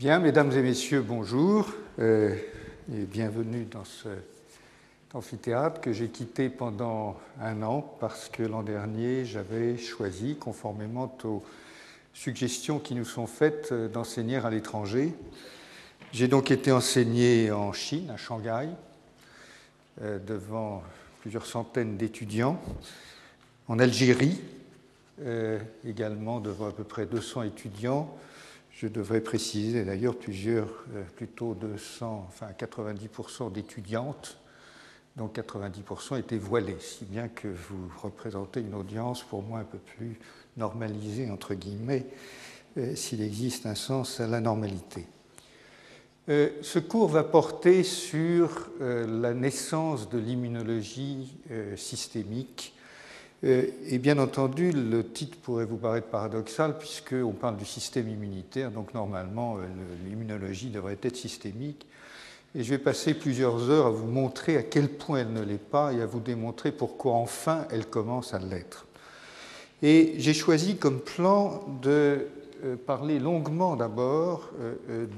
Bien, mesdames et messieurs, bonjour euh, et bienvenue dans cet amphithéâtre que j'ai quitté pendant un an parce que l'an dernier j'avais choisi, conformément aux suggestions qui nous sont faites, euh, d'enseigner à l'étranger. J'ai donc été enseigné en Chine, à Shanghai, euh, devant plusieurs centaines d'étudiants, en Algérie, également devant à peu près 200 étudiants je devrais préciser d'ailleurs plusieurs, euh, plutôt 200, enfin 90% d'étudiantes, dont 90% étaient voilées, si bien que vous représentez une audience pour moi un peu plus normalisée, entre guillemets, euh, s'il existe un sens à la normalité. Euh, ce cours va porter sur la naissance de l'immunologie systémique euh, et bien entendu, le titre pourrait vous paraître paradoxal puisqu'on parle du système immunitaire, donc normalement euh, l'immunologie devrait être systémique. Et je vais passer plusieurs heures à vous montrer à quel point elle ne l'est pas et à vous démontrer pourquoi enfin elle commence à l'être. Et j'ai choisi comme plan de euh, parler longuement d'abord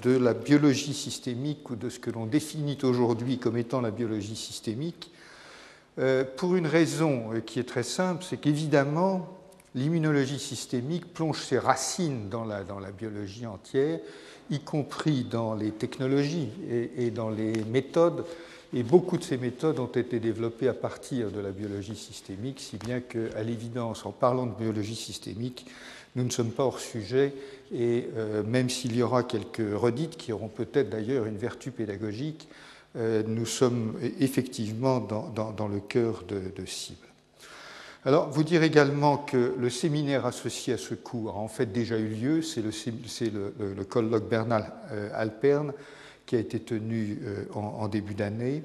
de la biologie systémique ou de ce que l'on définit aujourd'hui comme étant la biologie systémique, euh, pour une raison euh, qui est très simple, c'est qu'évidemment, l'immunologie systémique plonge ses racines dans la, biologie entière, y compris dans les technologies et, dans les méthodes. Et beaucoup de ces méthodes ont été développées à partir de la biologie systémique, si bien qu'à l'évidence, en parlant de biologie systémique, nous ne sommes pas hors sujet, et euh, même s'il y aura quelques redites qui auront peut-être d'ailleurs une vertu pédagogique, nous sommes effectivement dans, le cœur de, cible. Alors, vous dire également que le séminaire associé à ce cours a en fait déjà eu lieu, c'est le, colloque Bernal euh, Alperne qui a été tenu euh, en, début d'année,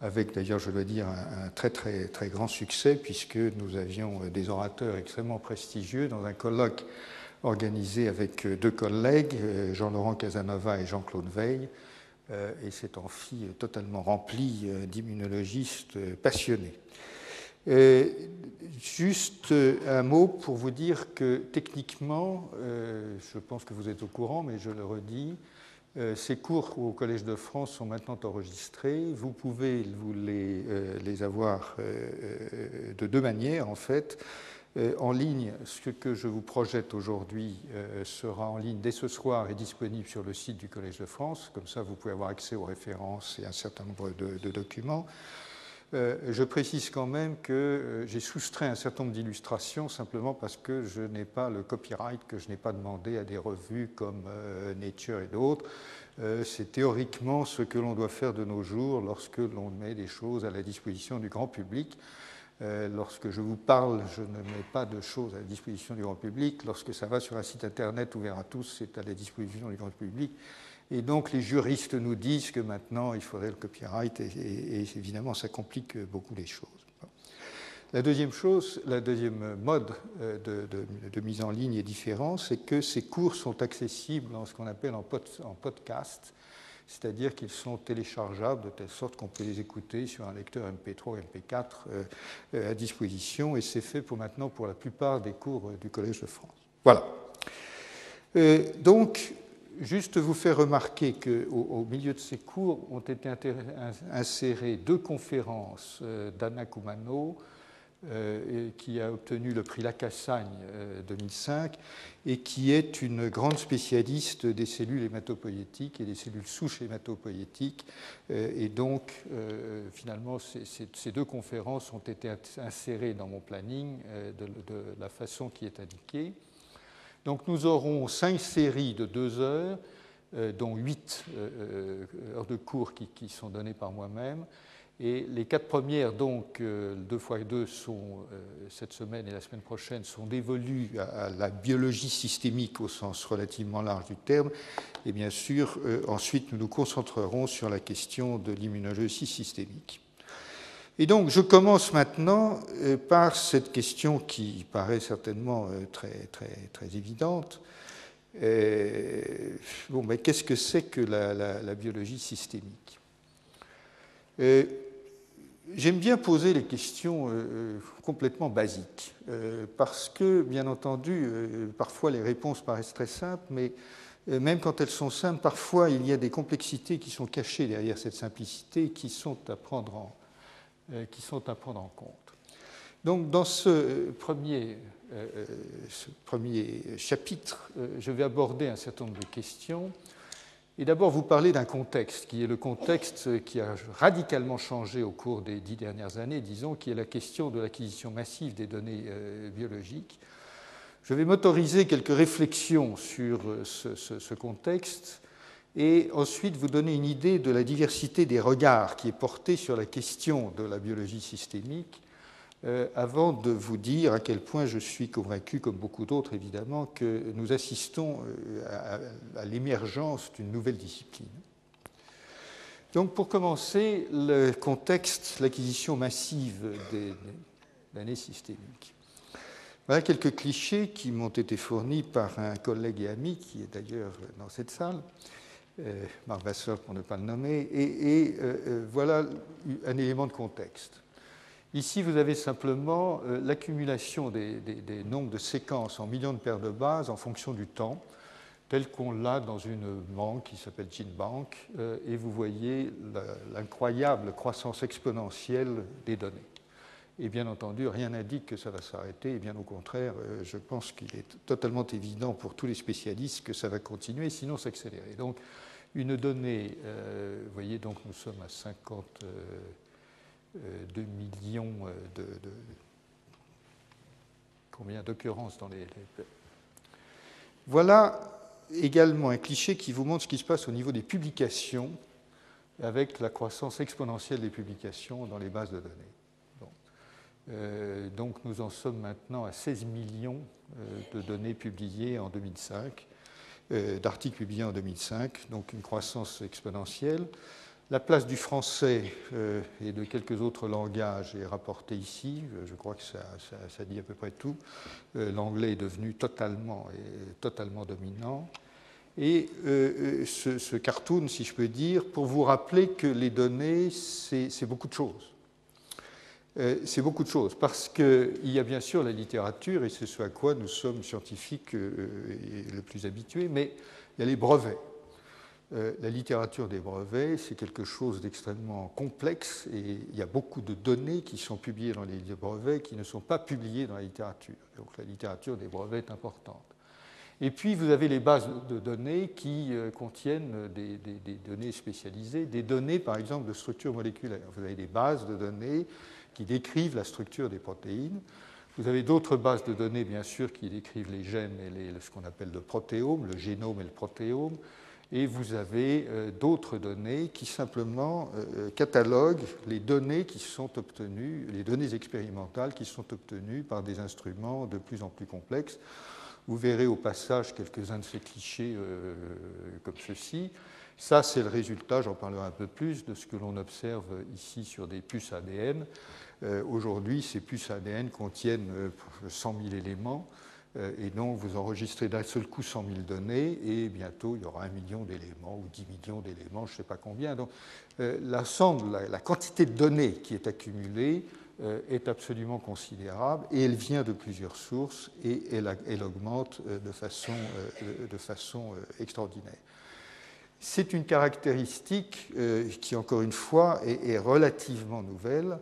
avec d'ailleurs, je dois dire, un, très, très, très grand succès, puisque nous avions des orateurs extrêmement prestigieux dans un colloque organisé avec deux collègues, Jean-Laurent Casanova et Jean-Claude Veil, euh, et cet amphi totalement rempli euh, d'immunologistes euh, passionnés. juste un mot pour vous dire que techniquement, je pense que vous êtes au courant, mais je le redis, ces cours au Collège de France sont maintenant enregistrés. Vous pouvez vous les, les avoir de deux manières, en fait. Euh, en ligne. Ce que je vous projette aujourd'hui euh, sera en ligne dès ce soir et disponible sur le site du Collège de France. Comme ça, vous pouvez avoir accès aux références et un certain nombre de, documents. Euh, je précise quand même que j'ai soustrait un certain nombre d'illustrations simplement parce que je n'ai pas le copyright que je n'ai pas demandé à des revues comme Nature et d'autres. C'est théoriquement ce que l'on doit faire de nos jours lorsque l'on met des choses à la disposition du grand public. Euh, lorsque je vous parle, je ne mets pas de choses à la disposition du grand public. Lorsque ça va sur un site internet ouvert à tous, c'est à la disposition du grand public. Et donc les juristes nous disent que maintenant il faudrait le copyright et, évidemment ça complique beaucoup les choses. La deuxième chose, la deuxième mode euh, de, mise en ligne est différent, c'est que ces cours sont accessibles dans ce qu'on appelle en podcast c'est-à-dire qu'ils sont téléchargeables de telle sorte qu'on peut les écouter sur un lecteur MP3 ou MP4 euh, euh, à disposition, et c'est fait pour maintenant pour la plupart des cours euh, du Collège de France. Voilà. donc, juste vous faire remarquer qu'au au milieu de ces cours ont été insérées deux conférences d'Anna Koumano, euh, qui a obtenu le prix Lacassagne 2005 euh, et qui est une grande spécialiste des cellules hématopoïétiques et des cellules souches hématopoïétiques. Euh, et donc, finalement, ces deux conférences ont été insérées dans mon planning de, la façon qui est indiquée. Donc, nous aurons cinq séries de deux heures, dont huit heures de cours qui sont données par moi-même. Et les quatre premières, donc, euh, deux fois deux, sont, euh, cette semaine et la semaine prochaine, sont dévolues à, la biologie systémique au sens relativement large du terme. Et bien sûr, euh, ensuite, nous nous concentrerons sur la question de l'immunologie systémique. Et donc, je commence maintenant par cette question qui paraît certainement très, très, très évidente. bon, mais qu'est-ce que c'est que la biologie systémique? J'aime bien poser les questions euh, euh, complètement basiques, euh, parce que, bien entendu, parfois les réponses paraissent très simples, mais même quand elles sont simples, parfois il y a des complexités qui sont cachées derrière cette simplicité qui sont à prendre en, qui sont à prendre en compte. Donc dans ce premier, ce premier chapitre, je vais aborder un certain nombre de questions et d'abord vous parler d'un contexte qui est le contexte qui a radicalement changé au cours des dix dernières années, disons, qui est la question de l'acquisition massive des données euh, biologiques. Je vais m'autoriser quelques réflexions sur euh, ce, contexte et ensuite vous donner une idée de la diversité des regards qui est portée sur la question de la biologie systémique euh, avant de vous dire à quel point je suis convaincu, comme beaucoup d'autres évidemment, que nous assistons euh, à, l'émergence d'une nouvelle discipline. Donc pour commencer, le contexte, l'acquisition massive des données systémiques. Voilà quelques clichés qui m'ont été fournis par un collègue et ami qui est d'ailleurs dans cette salle, euh, Marc Vasseur pour ne pas le nommer, et, voilà un élément de contexte. Ici, vous avez simplement euh, l'accumulation des, nombres de séquences en millions de paires de bases en fonction du temps, tel qu'on l'a dans une banque qui s'appelle GeneBank, euh, et vous voyez l'incroyable croissance exponentielle des données. Et bien entendu, rien n'indique que ça va s'arrêter, et bien au contraire, euh, je pense qu'il est totalement évident pour tous les spécialistes que ça va continuer, sinon s'accélérer. Donc, une donnée, vous voyez, donc nous sommes à 50. 2 millions euh, de, d'occurrences dans les, Voilà également un cliché qui vous montre ce qui se passe au niveau des publications avec la croissance exponentielle des publications dans les bases de données. Euh, donc nous en sommes maintenant à 16 millions euh, de données publiées en 2005, d'articles publiés en 2005, donc une croissance exponentielle. La place du français euh, et de quelques autres langages est rapportée ici. Euh, je crois que ça, dit à peu près tout. Euh, l'anglais est devenu totalement, totalement dominant. Et ce, cartoon, si je peux dire, pour vous rappeler que les données, c'est beaucoup de choses. c'est beaucoup de choses, parce qu'il y a bien sûr la littérature, et c'est ce à quoi nous sommes scientifiques le plus habitués, mais il y a les brevets. Euh, la littérature des brevets, c'est quelque chose d'extrêmement complexe et il y a beaucoup de données qui sont publiées dans les brevets qui ne sont pas publiées dans la littérature. Donc la littérature des brevets est importante. Et puis vous avez les bases de données qui euh, contiennent des, données spécialisées, des données par exemple de structure moléculaire. Vous avez des bases de données qui décrivent la structure des protéines. Vous avez d'autres bases de données, bien sûr, qui décrivent les gènes et ce qu'on appelle le protéome, le génome et le protéome et vous avez euh, d'autres données qui simplement euh, cataloguent les données qui sont obtenues, les données expérimentales qui sont obtenues par des instruments de plus en plus complexes. Vous verrez au passage quelques-uns de ces clichés euh, comme ceci. Ça, c'est le résultat, j'en parlerai un peu plus, de ce que l'on observe ici sur des puces ADN. Aujourd'hui, ces puces ADN contiennent 100 000 éléments. Euh, et donc vous enregistrez d'un seul coup 100 000 données et bientôt il y aura un million d'éléments ou 10 millions d'éléments, je ne sais pas combien. Donc euh, la, quantité de données qui est accumulée euh, est absolument considérable et elle vient de plusieurs sources et elle, augmente de façon, extraordinaire. C'est une caractéristique qui, encore une fois, est relativement nouvelle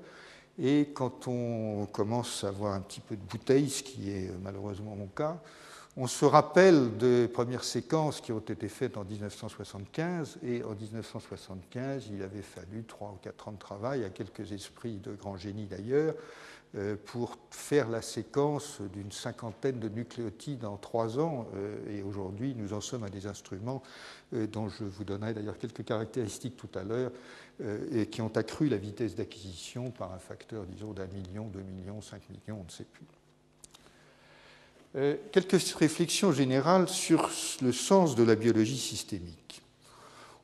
et quand on commence à avoir un petit peu de bouteille, ce qui est malheureusement mon cas, on se rappelle des premières séquences qui ont été faites en 1975, et en 1975, il avait fallu trois ou quatre ans de travail à quelques esprits de grands génies d'ailleurs euh, pour faire la séquence d'une cinquantaine de nucléotides en trois ans. Euh, et aujourd'hui, nous en sommes à des instruments euh, dont je vous donnerai d'ailleurs quelques caractéristiques tout à l'heure, et qui ont accru la vitesse d'acquisition par un facteur, disons, d'un million, deux millions, cinq millions, on ne sait plus. Quelques réflexions générales sur le sens de la biologie systémique.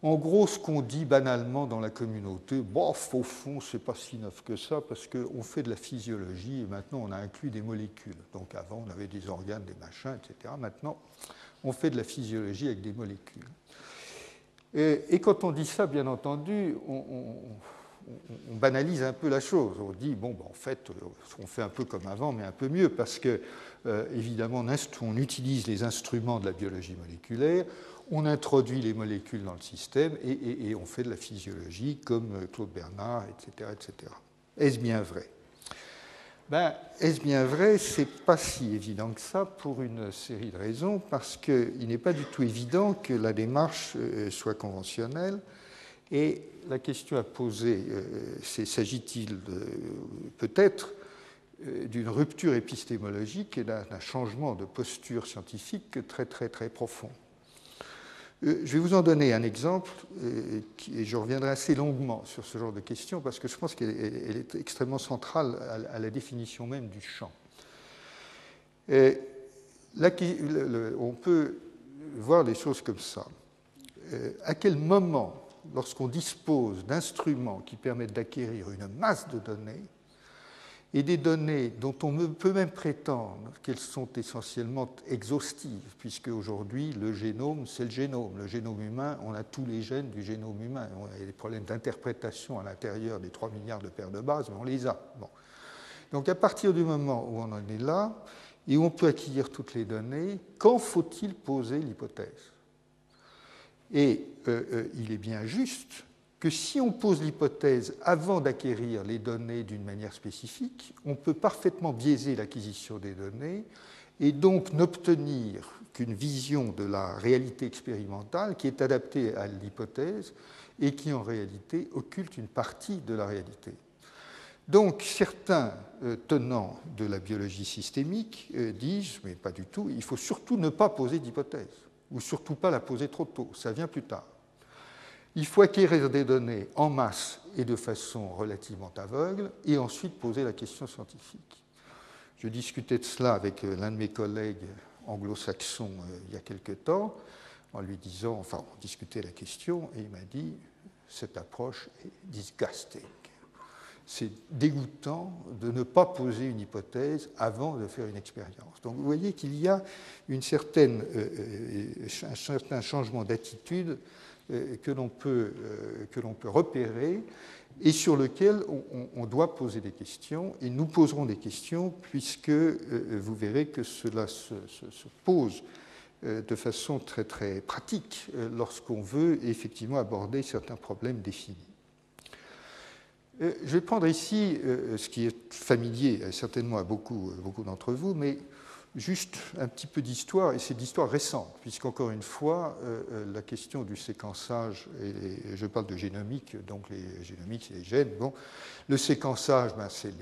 En gros, ce qu'on dit banalement dans la communauté, bof, au fond, c'est pas si neuf que ça, parce qu'on fait de la physiologie et maintenant on a inclus des molécules. Donc avant, on avait des organes, des machins, etc. Maintenant, on fait de la physiologie avec des molécules. Et, quand on dit ça, bien entendu, on, banalise un peu la chose. On dit, bon, ben, en fait, on fait un peu comme avant, mais un peu mieux, parce que, euh, évidemment, on utilise les instruments de la biologie moléculaire, on introduit les molécules dans le système et, on fait de la physiologie comme Claude Bernard, etc. etc. Est-ce bien vrai? Ben, Est-ce bien vrai? C'est pas si évident que ça pour une série de raisons, parce qu'il n'est pas du tout évident que la démarche euh, soit conventionnelle. Et la question à poser, euh, c'est s'agit-il peut-être euh, d'une rupture épistémologique et d'un changement de posture scientifique très très très profond? euh, je vais vous en donner un exemple, euh, et je reviendrai assez longuement sur ce genre de questions, parce que je pense qu'elle est extrêmement centrale à la définition même du champ. Et on peut voir les choses comme ça. Euh, à quel moment, lorsqu'on dispose d'instruments qui permettent d'acquérir une masse de données, et des données dont on peut même prétendre qu'elles sont essentiellement exhaustives, puisque aujourd'hui le génome, c'est le génome. Le génome humain, on a tous les gènes du génome humain. On a des problèmes d'interprétation à l'intérieur des 3 milliards de paires de bases, mais on les a. Donc à partir du moment où on en est là, et où on peut acquérir toutes les données, quand faut-il poser l'hypothèse? Et euh, euh, il est bien juste que si on pose l'hypothèse avant d'acquérir les données d'une manière spécifique, on peut parfaitement biaiser l'acquisition des données et donc n'obtenir qu'une vision de la réalité expérimentale qui est adaptée à l'hypothèse et qui en réalité occulte une partie de la réalité. Donc certains euh, tenants de la biologie systémique euh, disent, mais pas du tout, il faut surtout ne pas poser d'hypothèse, ou surtout pas la poser trop tôt, ça vient plus tard. Il faut acquérir des données en masse et de façon relativement aveugle, et ensuite poser la question scientifique. Je discutais de cela avec euh, l'un de mes collègues anglo-saxons euh, il y a quelque temps, en lui disant, enfin, on discutait la question, et il m'a dit, cette approche est disgusting. C'est dégoûtant de ne pas poser une hypothèse avant de faire une expérience. Donc vous voyez qu'il y a une certaine, euh, un certain changement d'attitude que l'on peut, euh, que peut repérer et sur lequel on, doit poser des questions. Et nous poserons des questions puisque euh, vous verrez que cela se, pose de façon très très pratique lorsqu'on veut effectivement aborder certains problèmes définis. Je vais prendre ici ce qui est familier certainement à beaucoup, beaucoup d'entre vous, mais Juste un petit peu d'histoire, et c'est d'histoire récente, puisqu'encore une fois, euh, euh, la question du séquençage, je parle de génomique, donc les génomiques, c'est les gènes. Bon, le séquençage, ben, c'est,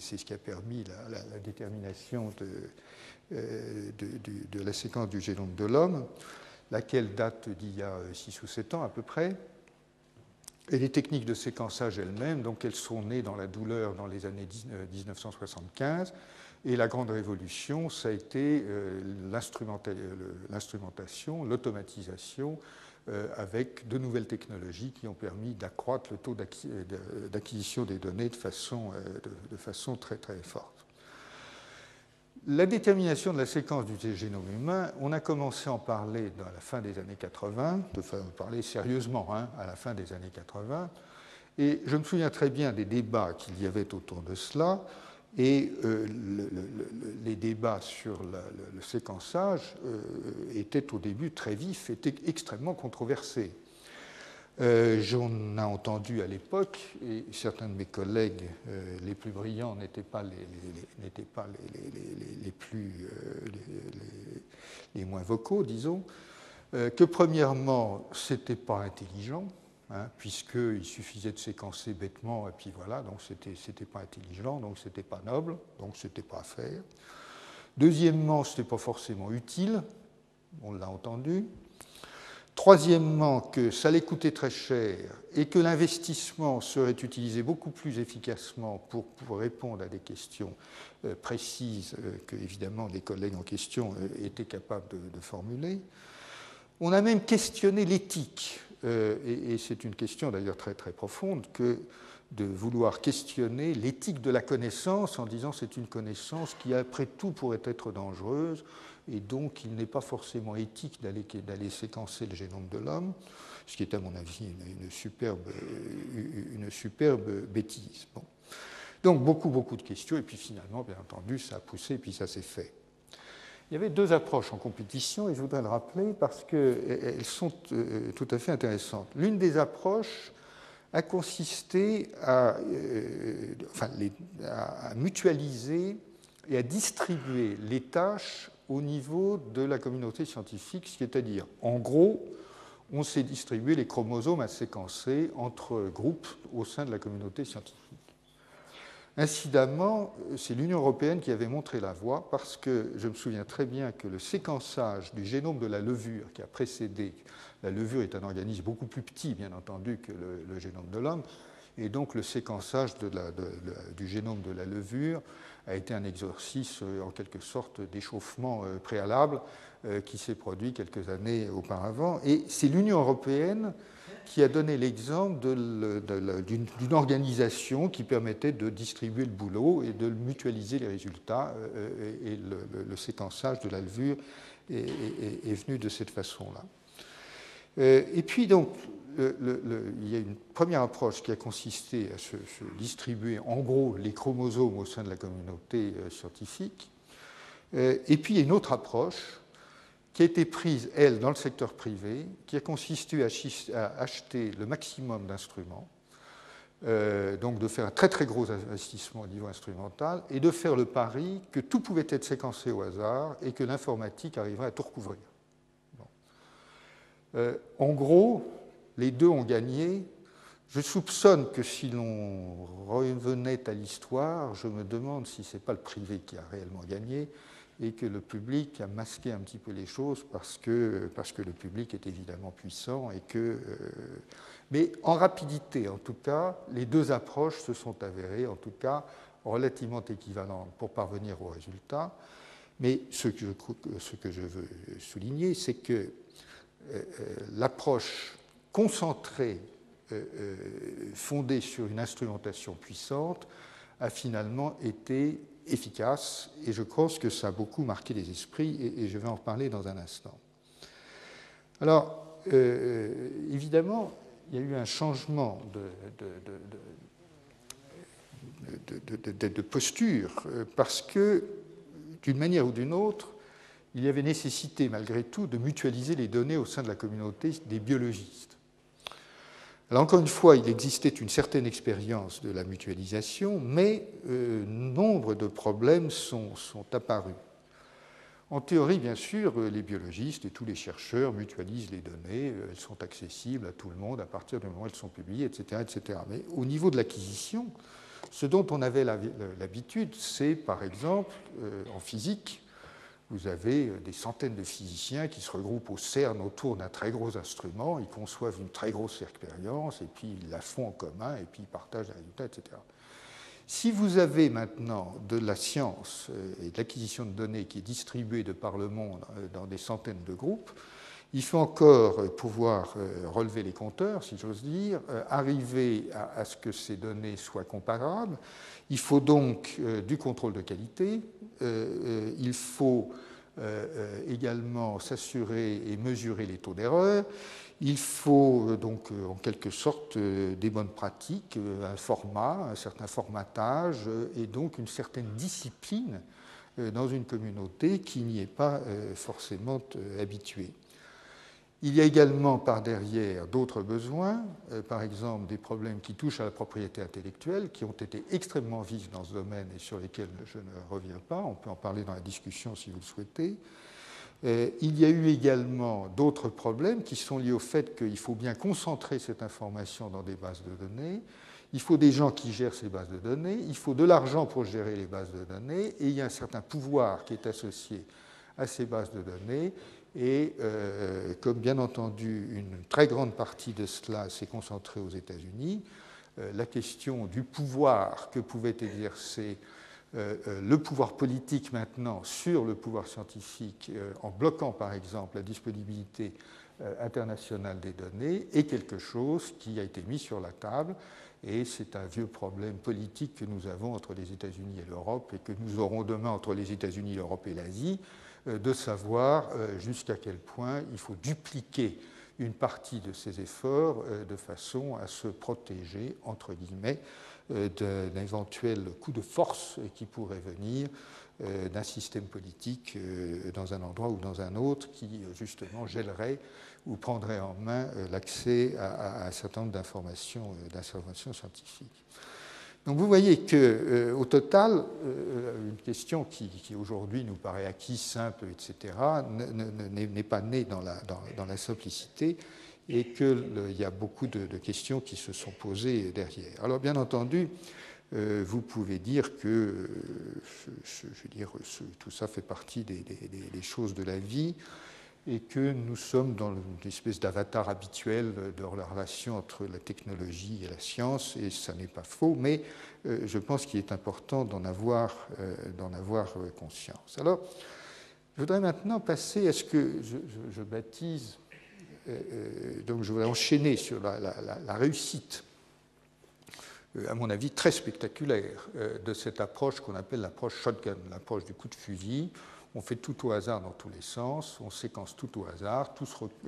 ce qui a permis la, détermination euh, de, de, la séquence du génome de l'homme, laquelle date d'il y a 6 ou 7 ans à peu près. Et les techniques de séquençage elles-mêmes, donc elles sont nées dans la douleur dans les années 1975 et la grande révolution, ça a été euh, l'instrumentation, l'automatisation euh, avec de nouvelles technologies qui ont permis d'accroître le taux d'acquisition des données de façon, euh, très très forte. La détermination de la séquence du génome humain, on a commencé à en parler à la fin des années 80, de parler sérieusement hein, à la fin des années 80, et je me souviens très bien des débats qu'il y avait autour de cela. Et euh, les débats sur le, séquençage euh, étaient au début très vifs, étaient extrêmement controversés. Euh, j'en ai entendu à l'époque, et certains de mes collègues les plus brillants n'étaient pas les, les, moins vocaux, disons, que premièrement, ce n'était pas intelligent, Hein, puisqu'il suffisait de séquencer bêtement, et puis voilà, donc c'était n'était pas intelligent, donc c'était pas noble, donc c'était pas à faire. Deuxièmement, ce n'était pas forcément utile, on l'a entendu. Troisièmement, que ça allait coûter très cher et que l'investissement serait utilisé beaucoup plus efficacement pour, pour répondre à des questions euh, précises euh, que, évidemment, les collègues en question euh, étaient capables de formuler. On a même questionné l'éthique euh, et, c'est une question d'ailleurs très très profonde, que de vouloir questionner l'éthique de la connaissance en disant c'est une connaissance qui après tout pourrait être dangereuse et donc il n'est pas forcément éthique d'aller séquencer le génome de l'homme, ce qui est à mon avis une, superbe, une superbe bêtise. Bon. Donc beaucoup beaucoup de questions et puis finalement bien entendu ça a poussé et puis ça s'est fait. Il y avait deux approches en compétition et je voudrais le rappeler parce qu'elles sont tout à fait intéressantes. L'une des approches a consisté à, à mutualiser et à distribuer les tâches au niveau de la communauté scientifique, c'est-à-dire, en gros, on s'est distribué les chromosomes à séquencer entre groupes au sein de la communauté scientifique. Incidemment, c'est l'Union européenne qui avait montré la voie parce que je me souviens très bien que le séquençage du génome de la levure qui a précédé, la levure est un organisme beaucoup plus petit, bien entendu, que le, génome de l'homme, et donc le séquençage du génome de la levure a été un exercice euh, en quelque sorte d'échauffement euh, préalable euh, qui s'est produit quelques années auparavant. Et c'est l'Union européenne qui a donné l'exemple d'une organisation qui permettait de distribuer le boulot et de mutualiser les résultats. Et le, séquençage de la levure est, venu de cette façon-là. Et puis donc, il y a une première approche qui a consisté à se, distribuer en gros les chromosomes au sein de la communauté euh, scientifique. Euh, et puis il y a une autre approche qui a été prise, elle, dans le secteur privé, qui a consisté à acheter le maximum d'instruments, euh, donc de faire un très très gros investissement au niveau instrumental, et de faire le pari que tout pouvait être séquencé au hasard et que l'informatique arriverait à tout recouvrir. en gros, les deux ont gagné. Je soupçonne que si l'on revenait à l'histoire, je me demande si ce n'est pas le privé qui a réellement gagné et que le public a masqué un petit peu les choses parce que, parce que le public est évidemment puissant et que. Euh, mais en rapidité, en tout cas, les deux approches se sont avérées, en tout cas, relativement équivalentes pour parvenir au résultat. Mais ce que je, ce que je veux souligner, c'est que euh, euh, l'approche concentré, euh, euh, fondé sur une instrumentation puissante, a finalement été efficace et je pense que ça a beaucoup marqué les esprits et, je vais en reparler dans un instant. Alors, euh, évidemment, il y a eu un changement de, posture parce que, d'une manière ou d'une autre, il y avait nécessité, malgré tout, de mutualiser les données au sein de la communauté des biologistes encore une fois, il existait une certaine expérience de la mutualisation, mais euh, nombre de problèmes sont, apparus. En théorie, bien sûr, euh, les biologistes et tous les chercheurs mutualisent les données, euh, elles sont accessibles à tout le monde à partir du moment où elles sont publiées, etc. etc. Mais au niveau de l'acquisition, ce dont on avait l'habitude, c'est par exemple en physique, vous avez euh, des centaines de physiciens qui se regroupent au CERN autour d'un très gros instrument, ils conçoivent une très grosse expérience, et puis ils la font en commun, et puis ils partagent les résultats, etc. Si vous avez maintenant de la science euh, et de l'acquisition de données qui est distribuée de par le monde euh, dans des centaines de groupes, il faut encore pouvoir relever les compteurs, si j'ose dire, arriver à, ce que ces données soient comparables. Il faut donc du contrôle de qualité, il faut euh, euh, également s'assurer et mesurer les taux d'erreur. Il faut euh, donc en quelque sorte des bonnes pratiques, un format, un certain formatage et donc une certaine discipline dans une communauté qui n'y est pas forcément habituée. Il y a également par derrière d'autres besoins, euh, par exemple des problèmes qui touchent à la propriété intellectuelle, qui ont été extrêmement vifs dans ce domaine et sur lesquels je ne reviens pas. On peut en parler dans la discussion si vous le souhaitez. Euh, il y a eu également d'autres problèmes qui sont liés au fait qu'il faut bien concentrer cette information dans des bases de données. Il faut des gens qui gèrent ces bases de données, il faut de l'argent pour gérer les bases de données, et il y a un certain pouvoir qui est associé à ces bases de données, et euh, comme bien entendu une très grande partie de cela s'est concentrée aux États-Unis, euh, la question du pouvoir que pouvait exercer euh, le pouvoir politique maintenant sur le pouvoir scientifique en bloquant par exemple la disponibilité internationale des données est quelque chose qui a été mis sur la table. Et c'est un vieux problème politique que nous avons entre les États-Unis et l'Europe et que nous aurons demain entre les États-Unis, l'Europe et l'Asie de savoir euh, jusqu'à quel point il faut dupliquer une partie de ces efforts euh, de façon à se protéger, entre guillemets, d'un éventuel coup de force qui pourrait venir d'un système politique dans un endroit ou dans un autre qui, justement, gèlerait ou prendrait en main l'accès à, un certain nombre d'informations scientifiques. Donc vous voyez qu'au euh, total, euh, une question qui, aujourd'hui nous paraît acquise, simple, etc., n'est pas née dans la, simplicité et qu'il y a beaucoup de, questions qui se sont posées derrière. Alors bien entendu, euh, vous pouvez dire que je veux dire, tout ça fait partie des choses de la vie et que nous sommes dans une espèce d'avatar habituel de la relation entre la technologie et la science, et ça n'est pas faux, mais euh, je pense qu'il est important d'en avoir, euh, euh, conscience. Alors, je voudrais maintenant passer à ce que je, baptise, donc je voudrais enchaîner sur la réussite, à mon avis très spectaculaire, de cette approche qu'on appelle l'approche shotgun, l'approche du coup de fusil on fait tout au hasard dans tous les sens, on séquence tout au hasard,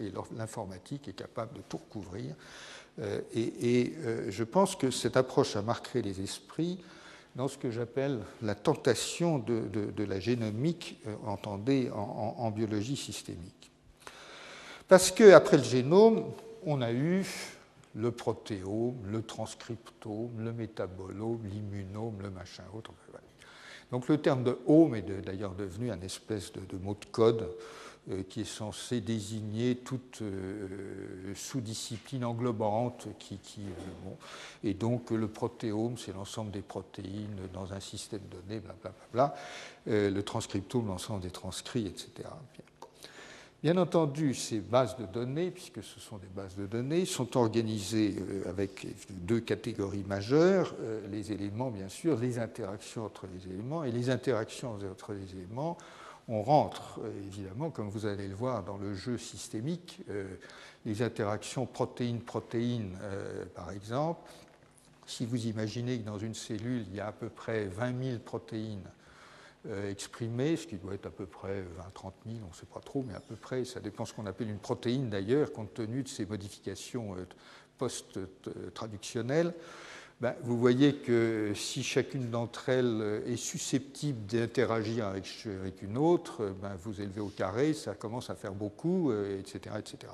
et l'informatique est capable de tout recouvrir. Euh, et, euh, je pense que cette approche a marqué les esprits dans ce que j'appelle la tentation de, la génomique, euh, entendée en, biologie systémique. Parce qu'après le génome, on a eu le protéome, le transcriptome, le métabolome, l'immunome, le machin autre. Donc le terme de home est d'ailleurs devenu un espèce de, mot de code euh, qui est censé désigner toute euh, sous-discipline englobante qui, euh, et donc le protéome c'est l'ensemble des protéines dans un système donné blablabla. Le transcriptome l'ensemble des transcrits etc Bien entendu, ces bases de données, puisque ce sont des bases de données, sont organisées euh, avec deux catégories majeures, euh, les éléments, bien sûr, les interactions entre les éléments, et les interactions entre les éléments, on rentre euh, évidemment, comme vous allez le voir dans le jeu systémique, les interactions protéine-protéine, par exemple. Si vous imaginez que dans une cellule, il y a à peu près 20 000 protéines euh, exprimé, ce qui doit être à peu près 20-30 000, on ne sait pas trop, mais à peu près, ça dépend ce qu'on appelle une protéine d'ailleurs, compte tenu de ces modifications euh, post-traductionnelles. Ben, vous voyez que si chacune d'entre elles est susceptible d'interagir avec, une autre, ben, vous élevez au carré, ça commence à faire beaucoup, etc. Euh, etc.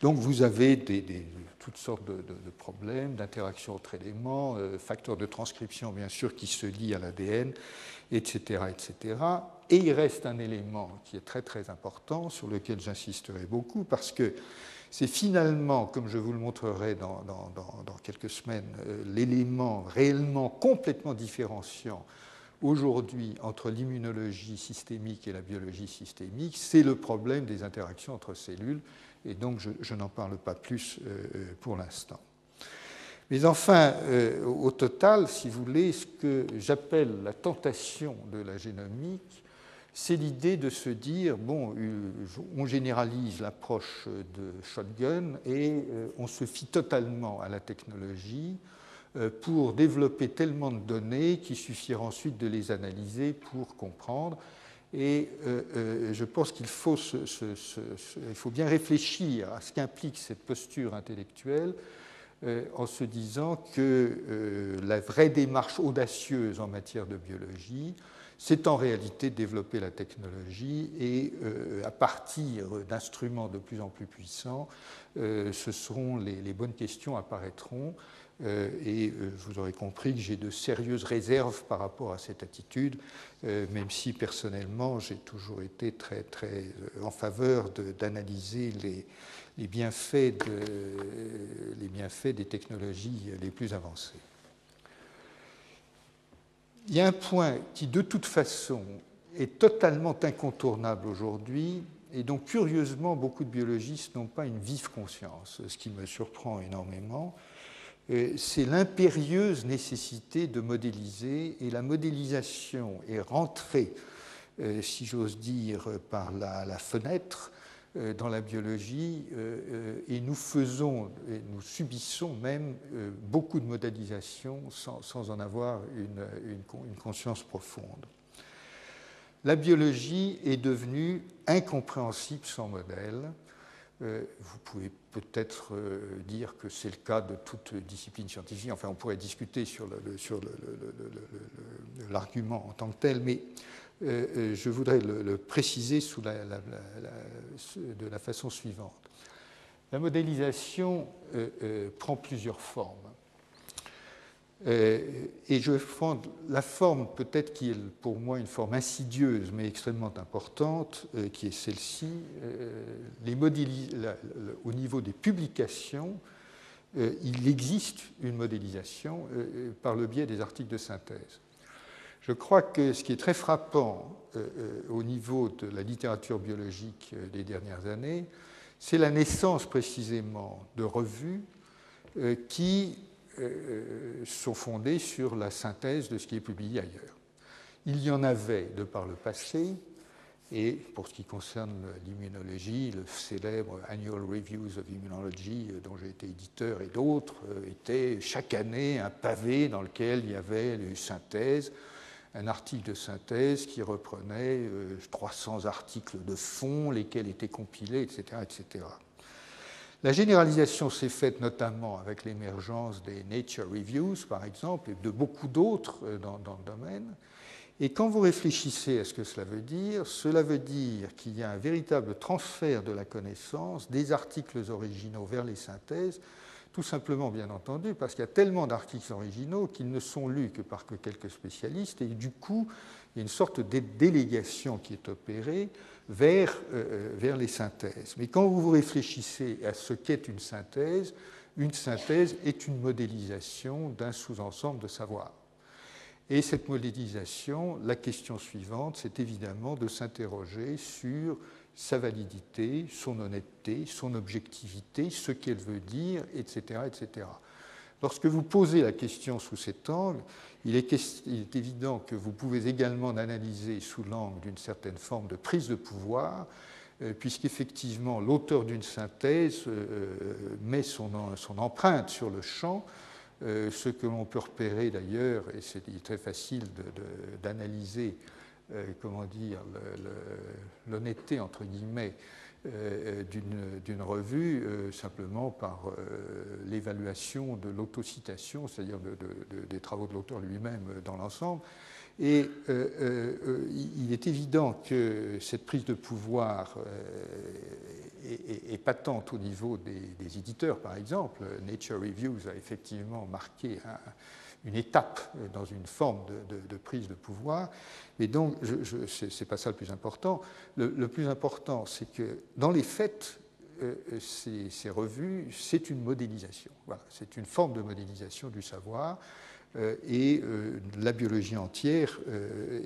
Donc vous avez toutes sortes de, problèmes d'interaction entre éléments, euh, facteurs de transcription bien sûr qui se lient à l'ADN, etc., etc. Et il reste un élément qui est très très important, sur lequel j'insisterai beaucoup, parce que c'est finalement, comme je vous le montrerai dans, quelques semaines, euh, l'élément réellement complètement différenciant aujourd'hui entre l'immunologie systémique et la biologie systémique, c'est le problème des interactions entre cellules, et donc je, n'en parle pas plus euh, euh, pour l'instant. Mais enfin, au total, si vous voulez, ce que j'appelle la tentation de la génomique, c'est l'idée de se dire, bon, euh, on généralise l'approche de shotgun et euh, on se fie totalement à la technologie euh, pour développer tellement de données qu'il suffira ensuite de les analyser pour comprendre. Et je pense qu'il faut, bien réfléchir à ce qu'implique cette posture intellectuelle en se disant que la vraie démarche audacieuse en matière de biologie, c'est en réalité développer la technologie et euh, à partir d'instruments de plus en plus puissants, euh, ce seront les, bonnes questions apparaîtront. Euh, et vous aurez compris que j'ai de sérieuses réserves par rapport à cette attitude, même si personnellement j'ai toujours été très, très en faveur d'analyser les, les, bienfaits des technologies les plus avancées. Il y a un point qui, de toute façon, est totalement incontournable aujourd'hui, et dont, curieusement, beaucoup de biologistes n'ont pas une vive conscience, ce qui me surprend énormément, euh, c'est l'impérieuse nécessité de modéliser, et la modélisation est rentrée, euh, si j'ose dire, par la fenêtre dans la biologie euh, euh, et nous faisons, et nous subissons même beaucoup de modélisation sans, en avoir une, conscience profonde. La biologie est devenue incompréhensible sans modèle. Vous pouvez peut-être dire que c'est le cas de toute discipline scientifique. Enfin, on pourrait discuter sur l'argument en tant que tel, mais je voudrais le, préciser de la façon suivante. La modélisation prend plusieurs formes. et je prends la forme peut-être qui est pour moi une forme insidieuse mais extrêmement importante, qui est celle-ci. au niveau des publications, euh, il existe une modélisation euh, euh, par le biais des articles de synthèse. Je crois que ce qui est très frappant au niveau de la littérature biologique des dernières années, c'est la naissance précisément de revues qui sont fondées sur la synthèse de ce qui est publié ailleurs. Il y en avait de par le passé, et pour ce qui concerne l'immunologie, le célèbre Annual Reviews of Immunology, euh, dont j'ai été éditeur, et d'autres, euh, était chaque année un pavé dans lequel il y avait une synthèse, un article de synthèse qui reprenait 300 euh, articles de fond, lesquels étaient compilés, etc. etc. La généralisation s'est faite notamment avec l'émergence des Nature Reviews, par exemple, et de beaucoup d'autres dans, dans le domaine. Et quand vous réfléchissez à ce que cela veut dire, cela veut dire qu'il y a un véritable transfert de la connaissance des articles originaux vers les synthèses, tout simplement bien entendu parce qu'il y a tellement d'articles originaux qu'ils ne sont lus que par quelques spécialistes et du coup il y a une sorte de délégation qui est opérée vers, euh, euh, vers les synthèses. Mais quand vous réfléchissez à ce qu'est une synthèse, une synthèse est une modélisation d'un sous-ensemble de savoir. Et cette modélisation, la question suivante, c'est évidemment de s'interroger sur sa validité, son honnêteté, son objectivité, ce qu'elle veut dire, etc., etc. Lorsque vous posez la question sous cet angle, il est, évident que vous pouvez également l'analyser sous l'angle d'une certaine forme de prise de pouvoir, euh, puisqu'effectivement l'auteur d'une synthèse euh, met son, empreinte sur le champ, euh, ce que l'on peut repérer d'ailleurs, et c'est très facile d'analyser, euh, comment dire, l'honnêteté entre guillemets euh, d'une revue simplement par l'évaluation de l'autocitation, c'est-à-dire des travaux de l'auteur lui-même dans l'ensemble. Et il est évident que cette prise de pouvoir est, patente au niveau des, éditeurs, par exemple. Nature Reviews a effectivement marqué une étape dans une forme de, prise de pouvoir. Mais donc, ce n'est pas ça le plus important. Le, plus important, c'est que dans les faits, euh, ces, revues, c'est une modélisation. Voilà, c'est une forme de modélisation du savoir. Euh, et euh, la biologie entière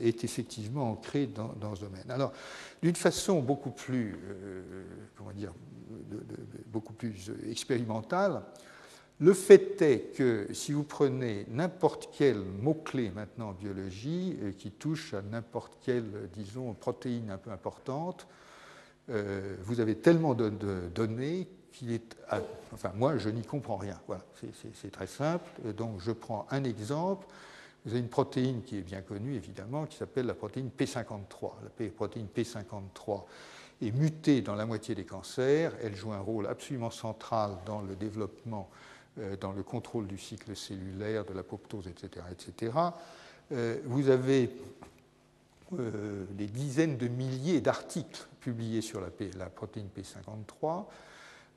est effectivement ancrée dans, ce domaine. Alors, d'une façon beaucoup plus, comment dire, beaucoup plus expérimentale, le fait est que si vous prenez n'importe quel mot-clé maintenant en biologie qui touche à n'importe quelle, disons, protéine un peu importante, vous avez tellement de données est. Enfin, moi, je n'y comprends rien. Voilà, c'est très simple. Donc, je prends un exemple. Vous avez une protéine qui est bien connue, évidemment, qui s'appelle la protéine P53. La protéine P53 est mutée dans la moitié des cancers. Elle joue un rôle absolument central dans le développement, euh, dans le contrôle du cycle cellulaire, de l'apoptose, etc. etc. Euh, vous avez euh, des dizaines de milliers d'articles publiés sur la, protéine P53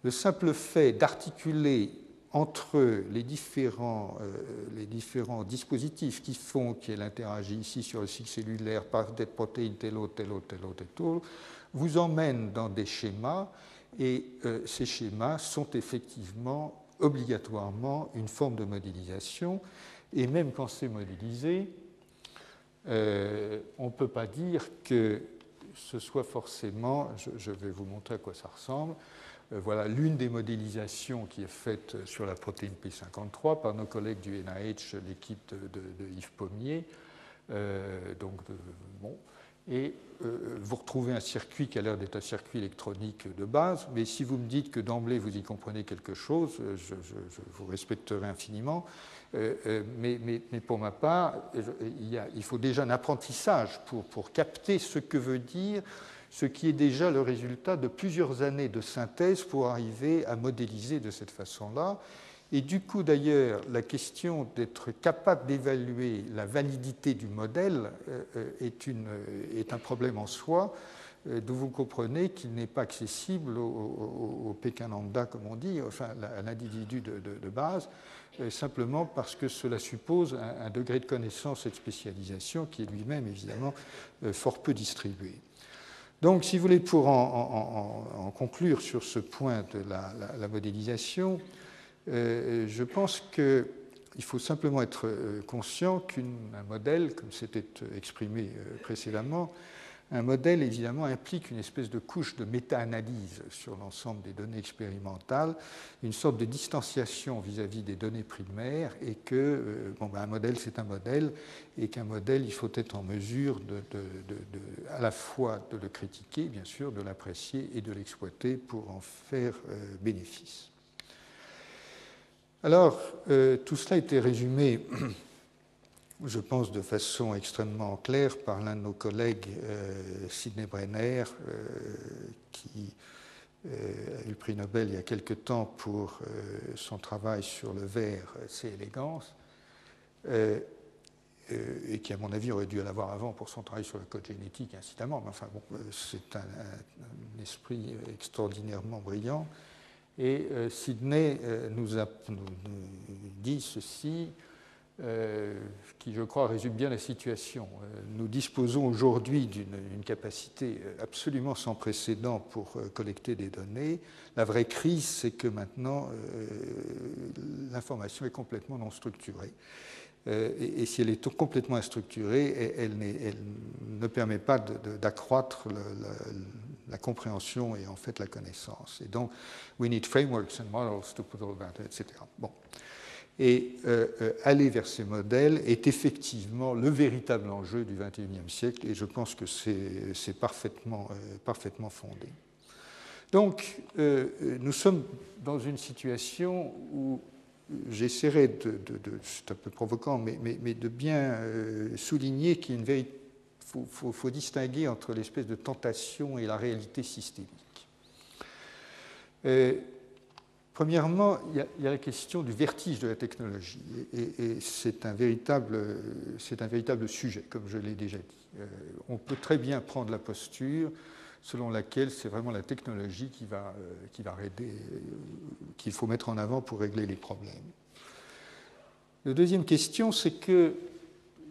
le simple fait d'articuler entre les différents, euh, les différents dispositifs qui font qu'elle interagit ici sur le cycle cellulaire par des protéines telle autre, telle autre, telle autre, telle vous emmène dans des schémas et euh, ces schémas sont effectivement obligatoirement une forme de modélisation et même quand c'est modélisé, euh, on ne peut pas dire que ce soit forcément, je vais vous montrer à quoi ça ressemble, euh, voilà l'une des modélisations qui est faite sur la protéine P53 par nos collègues du NIH, l'équipe de, Yves Pommier. Euh, donc, bon, et euh, vous retrouvez un circuit qui a l'air d'être un circuit électronique de base, mais si vous me dites que d'emblée vous y comprenez quelque chose, je, vous respecterai infiniment. mais, pour ma part, il, faut déjà un apprentissage pour capter ce que veut dire ce qui est déjà le résultat de plusieurs années de synthèse pour arriver à modéliser de cette façon-là. Et du coup, d'ailleurs, la question d'être capable d'évaluer la validité du modèle est, une, est, un problème en soi, d'où vous comprenez qu'il n'est pas accessible au, Pékin lambda, comme on dit, enfin à l'individu de, base, simplement parce que cela suppose un, degré de connaissance et de spécialisation qui est lui-même, évidemment, fort peu distribué. Donc, si vous voulez, pour en, conclure sur ce point de la, modélisation, euh, je pense qu'il faut simplement être euh, conscient qu'un modèle, comme c'était exprimé euh, précédemment, un modèle, évidemment, implique une espèce de couche de méta-analyse sur l'ensemble des données expérimentales, une sorte de distanciation vis-à-vis des données primaires, et que euh, ben, un modèle, c'est un modèle, et qu'un modèle, il faut être en mesure à la fois de le critiquer, bien sûr, de l'apprécier et de l'exploiter pour en faire euh, bénéfice. Alors, euh, tout cela a été résumé je pense de façon extrêmement claire par l'un de nos collègues, euh, Sidney Brenner, euh, qui euh, a eu le prix Nobel il y a quelque temps pour son travail sur le verre, ses élégances, et qui, à mon avis, aurait dû l'avoir avant pour son travail sur le code génétique, incidemment. Mais enfin, bon, c'est un, esprit extraordinairement brillant. Et Sidney nous, a, dit ceci euh, qui, je crois, résume bien la situation. Euh, nous disposons aujourd'hui d'une capacité euh, absolument sans précédent pour collecter des données. La vraie crise, c'est que maintenant, l'information est complètement non structurée. Et, si elle est complètement instructurée, elle, ne permet pas d'accroître la, compréhension et en fait la connaissance. Et donc, we need frameworks and models to put all that, etc. Bon. Et euh, euh, aller vers ces modèles est effectivement le véritable enjeu du XXIe siècle, et je pense que c'est euh, parfaitement fondé. Donc, nous sommes dans une situation où j'essaierai de, c'est un peu provocant, mais, de bien souligner qu'il faut, faut, faut, distinguer entre l'espèce de tentation et la réalité systémique. Premièrement, il y, a, la question du vertige de la technologie, et, c'est un, véritable, un véritable sujet, comme je l'ai déjà dit. Euh, on peut très bien prendre la posture selon laquelle c'est vraiment la technologie qui va, euh, euh, qu'il faut mettre en avant pour régler les problèmes. La deuxième question, c'est qu'il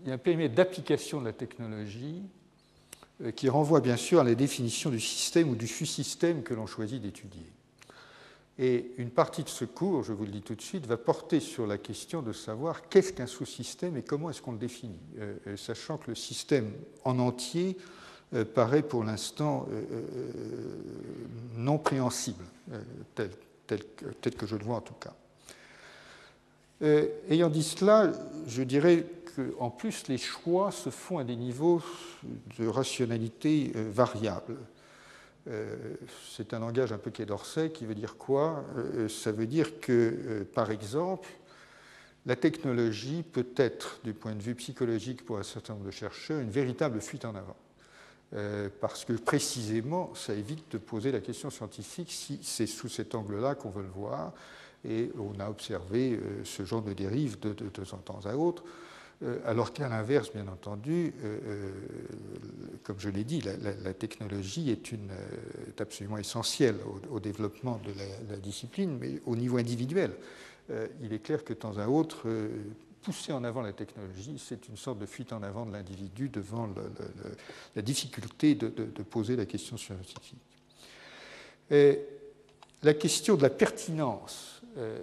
y a un périmètre d'application de la technologie qui renvoie bien sûr à la définition du système ou du sous-système que l'on choisit d'étudier. Et une partie de ce cours, je vous le dis tout de suite, va porter sur la question de savoir qu'est-ce qu'un sous-système et comment est-ce qu'on le définit, euh, euh, sachant que le système en entier euh, paraît pour l'instant non préhensible, tel, tel, tel, que je le vois en tout cas. ayant dit cela, je dirais qu'en plus les choix se font à des niveaux de rationalité variables. Euh, c'est un langage un peu quai d'Orsay qui veut dire quoi? Euh, Ça veut dire que, euh, par exemple, la technologie peut être, du point de vue psychologique pour un certain nombre de chercheurs, une véritable fuite en avant. Parce que précisément, ça évite de poser la question scientifique si c'est sous cet angle-là qu'on veut le voir. Et on a observé ce genre de dérive de, de, de temps à autre. Euh, alors qu'à l'inverse, bien entendu, euh, euh, comme je l'ai dit, la, technologie est, absolument essentielle au, développement de la, discipline, mais au niveau individuel, il est clair que de temps à autre, pousser en avant la technologie, c'est une sorte de fuite en avant de l'individu devant la difficulté de, poser la question scientifique. La question de la pertinence euh,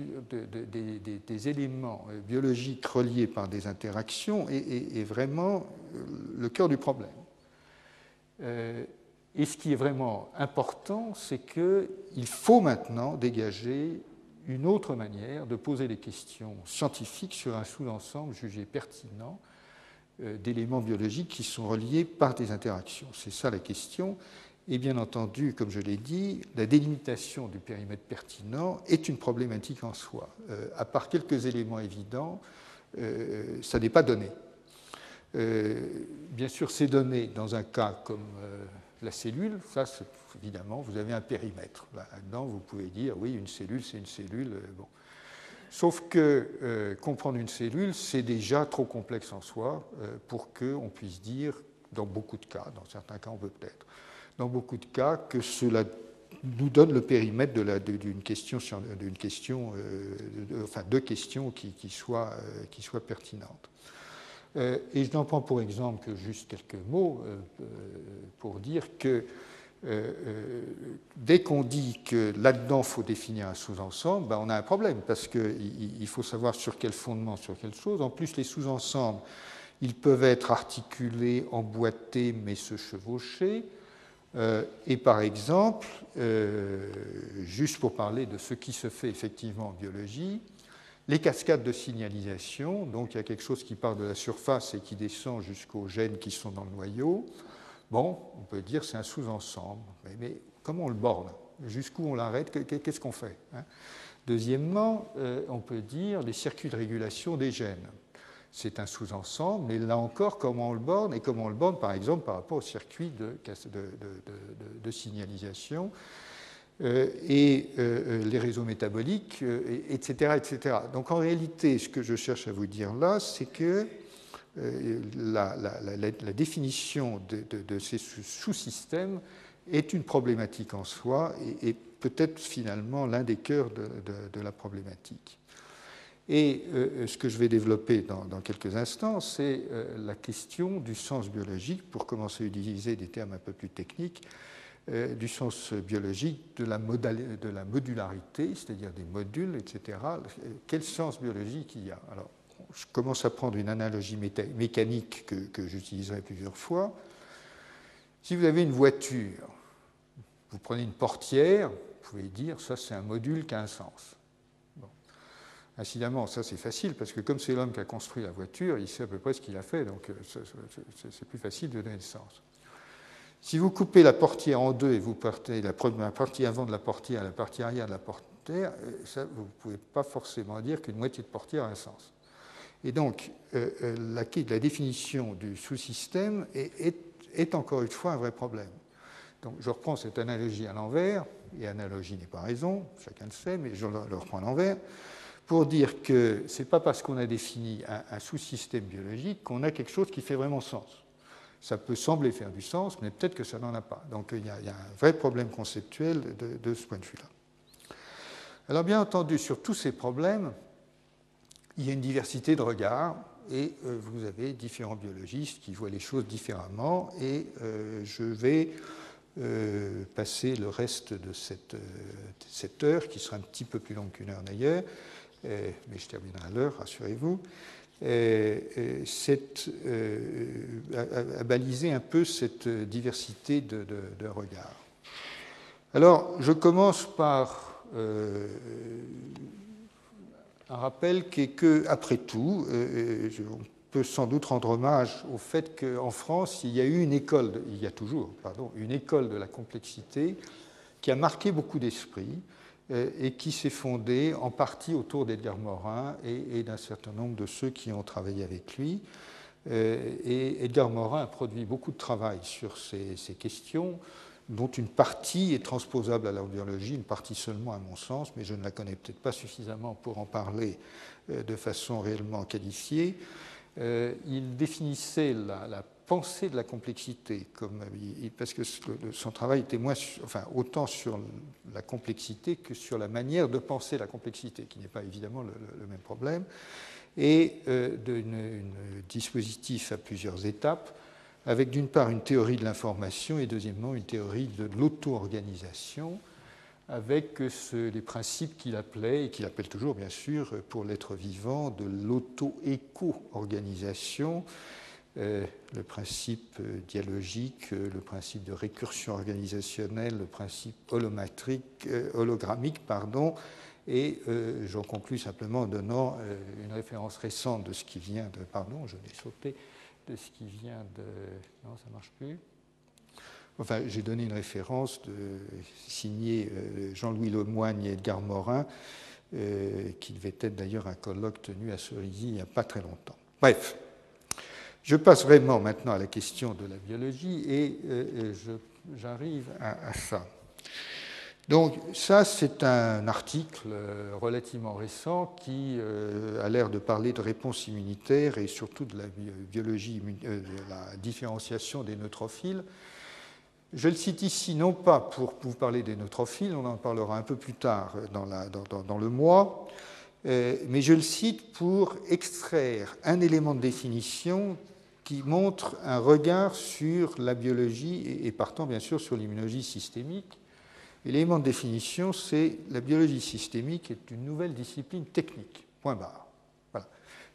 euh, des, éléments euh, biologiques reliés par des interactions est, vraiment le cœur du problème. et ce qui est vraiment important, c'est qu'il faut maintenant dégager une autre manière de poser les questions scientifiques sur un sous-ensemble jugé pertinent d'éléments biologiques qui sont reliés par des interactions. C'est ça la question. Et bien entendu, comme je l'ai dit, la délimitation du périmètre pertinent est une problématique en soi. Euh, à part quelques éléments évidents, euh, ça n'est pas donné. Euh, bien sûr, ces données, dans un cas comme la cellule, ça, évidemment, vous avez un périmètre. Là-dedans, vous pouvez dire, oui, une cellule, c'est une cellule. Bon. Sauf que comprendre une cellule, c'est déjà trop complexe en soi pour qu'on puisse dire, dans beaucoup de cas, dans certains cas on peut peut-être, dans beaucoup de cas, que cela nous donne le périmètre d'une question, d'une question euh, enfin deux questions euh, qui soient pertinentes. Euh, et je n'en prends pour exemple que juste quelques mots pour dire que dès qu'on dit que là-dedans il faut définir un sous-ensemble, ben, on a un problème parce qu'il faut savoir sur quel fondement, sur quelle chose. En plus, les sous-ensembles, ils peuvent être articulés, emboîtés, mais se chevaucher. Euh, et par exemple, euh, juste pour parler de ce qui se fait effectivement en biologie, les cascades de signalisation, donc il y a quelque chose qui part de la surface et qui descend jusqu'aux gènes qui sont dans le noyau, bon, on peut dire c'est un sous-ensemble, mais, comment on le borne? Jusqu'où on l'arrête? Qu'est-ce qu'on fait hein? Deuxièmement, euh, on peut dire les circuits de régulation des gènes. C'est un sous-ensemble, mais là encore, comment on le borne? Et comment on le borne, par exemple, par rapport au circuit de, signalisation? Et euh, les réseaux métaboliques, etc., euh, etc. Donc en réalité, ce que je cherche à vous dire là, c'est que la, définition de, ces sous-systèmes est une problématique en soi et, peut-être finalement l'un des cœurs de la problématique. Et euh, ce que je vais développer dans, quelques instants, c'est euh, la question du sens biologique, pour commencer à utiliser des termes un peu plus techniques, euh, du sens biologique de la, modularité, c'est-à-dire des modules, etc. Quel sens biologique il y a? Alors, je commence à prendre une analogie mécanique que, j'utiliserai plusieurs fois. Si vous avez une voiture, vous prenez une portière, vous pouvez dire ça c'est un module qui a un sens. Incidemment, ça c'est facile parce que comme c'est l'homme qui a construit la voiture, il sait à peu près ce qu'il a fait, donc euh, c'est plus facile de donner le sens. Si vous coupez la portière en deux et vous partez la partie avant de la portière à la partie arrière de la portière, euh, vous ne pouvez pas forcément dire qu'une moitié de portière a un sens. Et donc, euh, la, la, définition du sous-système est, est, encore une fois un vrai problème. Donc, je reprends cette analogie à l'envers, et analogie n'est pas raison, chacun le sait, mais je le reprends à l'envers pour dire que ce n'est pas parce qu'on a défini un, sous-système biologique qu'on a quelque chose qui fait vraiment sens. Ça peut sembler faire du sens, mais peut-être que ça n'en a pas. Donc il y, a, un vrai problème conceptuel de, ce point de vue-là. Alors bien entendu, sur tous ces problèmes, il y a une diversité de regards et euh, vous avez différents biologistes qui voient les choses différemment et euh, je vais euh, passer le reste de cette, heure, qui sera un petit peu plus longue qu'une heure d'ailleurs, mais je terminerai à l'heure, rassurez-vous, euh, euh, à, baliser un peu cette diversité de, regards. Alors, je commence par un rappel qui est que, après tout, on peut sans doute rendre hommage au fait qu'en France, il y a eu une école, il y a toujours, pardon, une école de la complexité qui a marqué beaucoup d'esprits euh, et qui s'est fondé en partie autour d'Edgar Morin et, d'un certain nombre de ceux qui ont travaillé avec lui. Euh, et Edgar Morin a produit beaucoup de travail sur ces, questions, dont une partie est transposable à la une partie seulement à mon sens, mais je ne la connais peut-être pas suffisamment pour en parler euh, de façon réellement qualifiée. Il définissait la pensée de la complexité, parce que son travail était moins, enfin, autant sur la complexité que sur la manière de penser la complexité, qui n'est pas évidemment le, même problème, et euh, d'un dispositif à plusieurs étapes, avec d'une part une théorie de l'information et deuxièmement une théorie de l'auto-organisation, avec les principes qu'il appelait, et qu'il appelle toujours bien sûr pour l'être vivant, de l'auto-éco-organisation, euh, le principe euh, dialogique, euh, le principe de récursion organisationnelle, le principe hologrammique, pardon, et j'en conclus simplement en donnant une référence récente de ce qui vient de, pardon, je l'ai sauté, de ce qui vient de, non, ça marche plus. Enfin, j'ai donné une référence signée Jean-Louis Lemoigne et Edgar Morin, qui devait être d'ailleurs un colloque tenu à Cerisy il n'y a pas très longtemps. Bref, je passe vraiment maintenant à la question de la biologie et euh, j'arrive à, ça. Donc ça, c'est un article relativement récent qui a l'air de parler de réponse immunitaire et surtout de la biologie, de la différenciation des neutrophiles. Je le cite ici non pas pour vous parler des neutrophiles, on en parlera un peu plus tard dans, le mois, euh, mais je le cite pour extraire un élément de définition qui montre un regard sur la biologie et, partant bien sûr sur l'immunologie systémique. L'élément de définition, c'est la biologie systémique est une nouvelle discipline technique. Point barre. Voilà.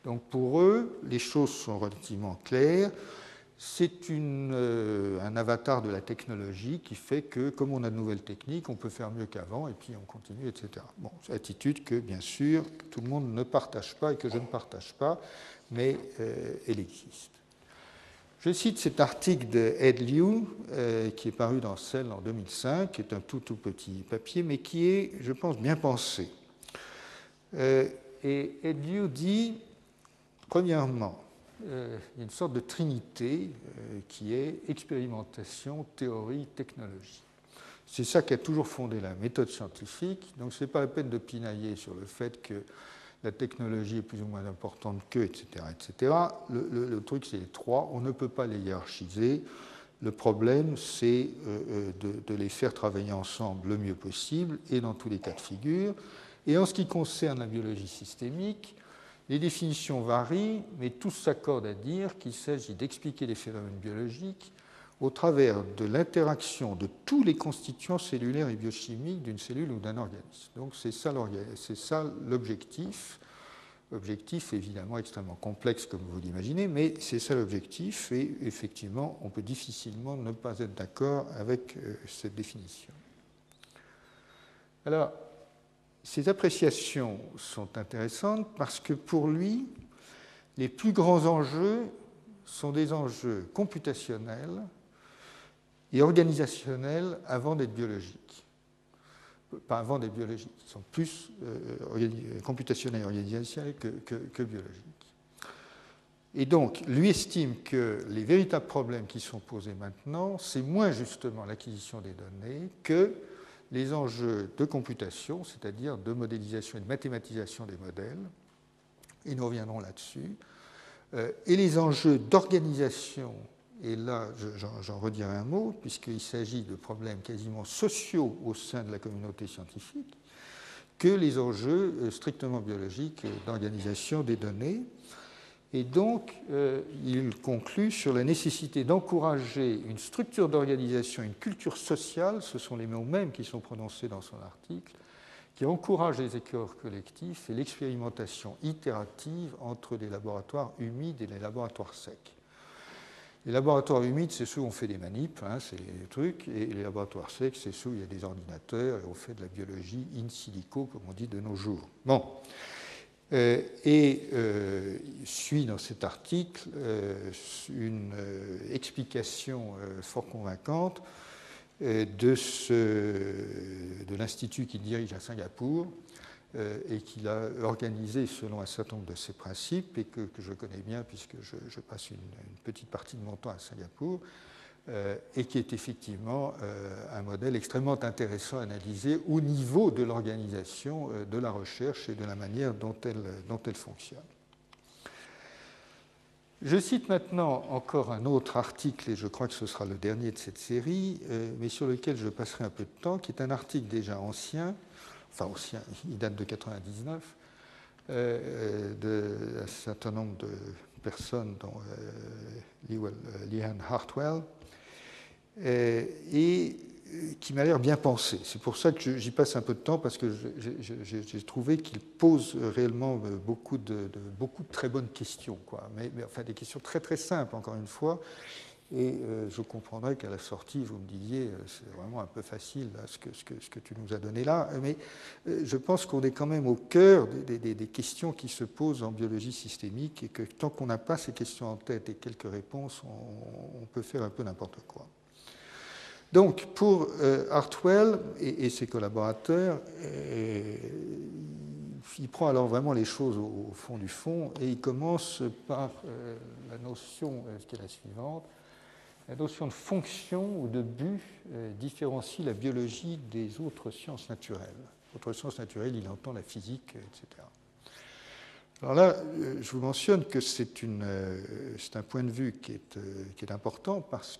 Donc pour eux, les choses sont relativement claires c'est euh, un avatar de la technologie qui fait que, comme on a de nouvelles techniques, on peut faire mieux qu'avant et puis on continue, etc. Attitude que, bien sûr, tout le monde ne partage pas et que je ne partage pas, mais euh, elle existe. Je cite cet article de Ed Liu, euh, qui est paru dans Cell en 2005, qui est un tout, tout petit papier, mais qui est, je pense, bien pensé. et Ed Liu dit, premièrement, euh, une sorte de trinité euh, qui est expérimentation, théorie, technologie. C'est ça qui a toujours fondé la méthode scientifique. Donc ce n'est pas la peine de pinailler sur le fait que la technologie est plus ou moins importante que, etc. etc. Le, truc, c'est les trois. On ne peut pas les hiérarchiser. Le problème, c'est euh, de, de, les faire travailler ensemble le mieux possible et dans tous les cas de figure. Et en ce qui concerne la biologie systémique, les définitions varient, mais tous s'accordent à dire qu'il s'agit d'expliquer les phénomènes biologiques au travers de l'interaction de tous les constituants cellulaires et biochimiques d'une cellule ou d'un organisme. Donc c'est ça l'objectif. Objectif évidemment extrêmement complexe comme vous l'imaginez, mais c'est ça l'objectif et effectivement on peut difficilement ne pas être d'accord avec euh, cette définition. Alors ces appréciations sont intéressantes parce que pour lui, les plus grands enjeux sont des enjeux computationnels et organisationnels avant d'être biologiques. Pas avant d'être biologiques, ils sont plus euh, computationnels et organisationnels que, que, biologiques. Et donc, lui estime que les véritables problèmes qui sont posés maintenant, c'est moins justement l'acquisition des données que les enjeux de computation, c'est-à-dire de modélisation et de mathématisation des modèles, et nous reviendrons là-dessus, euh, et les enjeux d'organisation, et là j'en redirai un mot, puisqu'il s'agit de problèmes quasiment sociaux au sein de la communauté scientifique, que les enjeux euh, strictement biologiques d'organisation des données. Et donc, euh, il conclut sur la nécessité d'encourager une structure d'organisation, une culture sociale, ce sont les mots mêmes qui sont prononcés dans son article, qui encourage les écœurs collectifs et l'expérimentation itérative entre les laboratoires humides et les laboratoires secs. Les laboratoires humides, c'est ceux où on fait des manips, hein, c'est les trucs, et les laboratoires secs, c'est ceux où il y a des ordinateurs et on fait de la biologie in silico, comme on dit de nos jours. Bon. Euh, et euh, suit dans cet article euh, une explication fort convaincante de, l'institut qu'il dirige à Singapour et qu'il a organisé selon un certain nombre de ses principes et que, je connais bien puisque je, passe une, petite partie de mon temps à Singapour et qui est effectivement euh, un modèle extrêmement intéressant à analyser au niveau de l'organisation euh, de la recherche et de la manière dont elle, fonctionne. Je cite maintenant encore un autre article, et je crois que ce sera le dernier de cette série, mais sur lequel je passerai un peu de temps, qui est un article déjà ancien, enfin ancien, il date de 1999, d'un certain nombre de personnes, dont Liane Hartwell, euh, et euh, qui m'a l'air bien pensé. C'est pour ça que j'y passe un peu de temps, parce que j'ai trouvé qu'il pose réellement euh, beaucoup de, beaucoup de très bonnes questions, quoi. Mais, enfin des questions très très simples, encore une fois. Et je comprendrais qu'à la sortie, vous me disiez, c'est vraiment un peu facile ce, que, tu nous as donné là. Mais je pense qu'on est quand même au cœur des, questions qui se posent en biologie systémique et que tant qu'on n'a pas ces questions en tête et quelques réponses, on peut faire un peu n'importe quoi. Donc, pour euh, Hartwell et, ses collaborateurs, euh, il prend alors vraiment les choses au, fond du fond et il commence par euh, la notion qui est la suivante. la notion de fonction ou de but différencie la biologie des autres sciences naturelles. Autres sciences naturelles, il entend la physique, etc. Alors là, je vous mentionne que c'est un point de vue qui est, important parce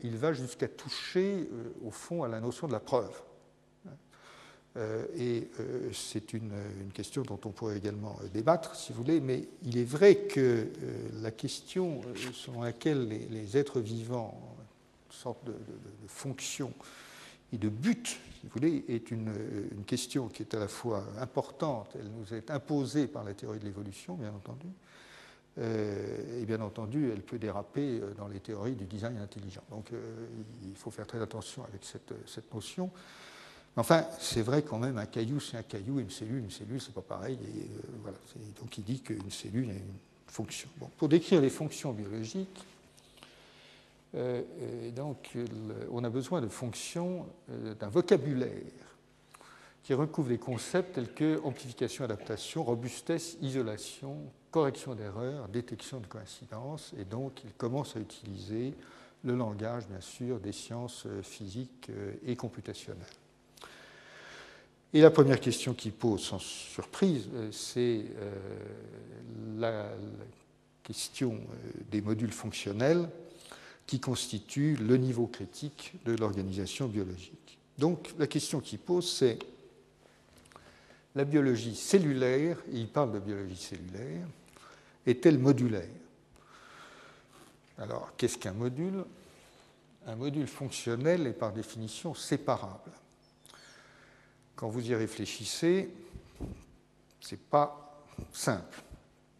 qu'il va jusqu'à toucher, au fond, à la notion de la preuve. Euh, et euh, c'est une, question dont on pourrait également euh, débattre, si vous voulez, mais il est vrai que la question selon laquelle les, êtres vivants ont une sorte de, fonction et de but, si vous voulez, est une, question qui est à la fois importante, elle nous est imposée par la théorie de l'évolution, bien entendu, et bien entendu, elle peut déraper dans les théories du design intelligent. Donc il faut faire très attention avec cette, cette notion. Enfin, c'est vrai quand même, un caillou, c'est un caillou, une cellule, une cellule, c'est pas pareil. Et, euh, voilà. Donc il dit qu'une cellule a une fonction. pour décrire les fonctions biologiques, euh, donc, on a besoin de fonctions, euh, d'un vocabulaire qui recouvre des concepts tels que amplification, adaptation, robustesse, isolation, correction d'erreurs, détection de coïncidence, et donc il commence à utiliser le langage, bien sûr, des sciences physiques et computationnelles. Et la première question qu'il pose, sans surprise, euh, c'est euh, la question euh, des modules fonctionnels qui constituent le niveau critique de l'organisation biologique. Donc la question qu'il pose, c'est la biologie cellulaire, il parle de biologie cellulaire, est-elle modulaire? Alors, qu'est-ce qu'un module? Un module fonctionnel est par définition séparable quand vous y réfléchissez, ce n'est pas simple.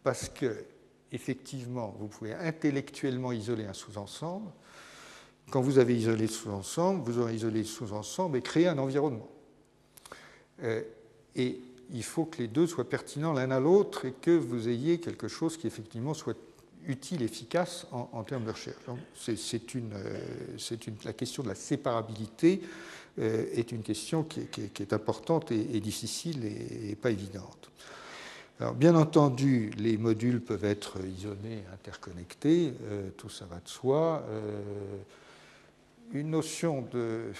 Parce que, effectivement, vous pouvez intellectuellement isoler un sous-ensemble. Quand vous avez isolé le sous-ensemble, vous aurez isolé le sous-ensemble et créé un environnement. Euh, et il faut que les deux soient pertinents l'un à l'autre et que vous ayez quelque chose qui, effectivement, soit utile, efficace en, termes de recherche. C'est une, euh, une, la question de la séparabilité euh, est une question qui, est importante et, difficile et, pas évidente. Alors, bien entendu, les modules peuvent être isolés, interconnectés, euh, tout ça va de soi. Une notion de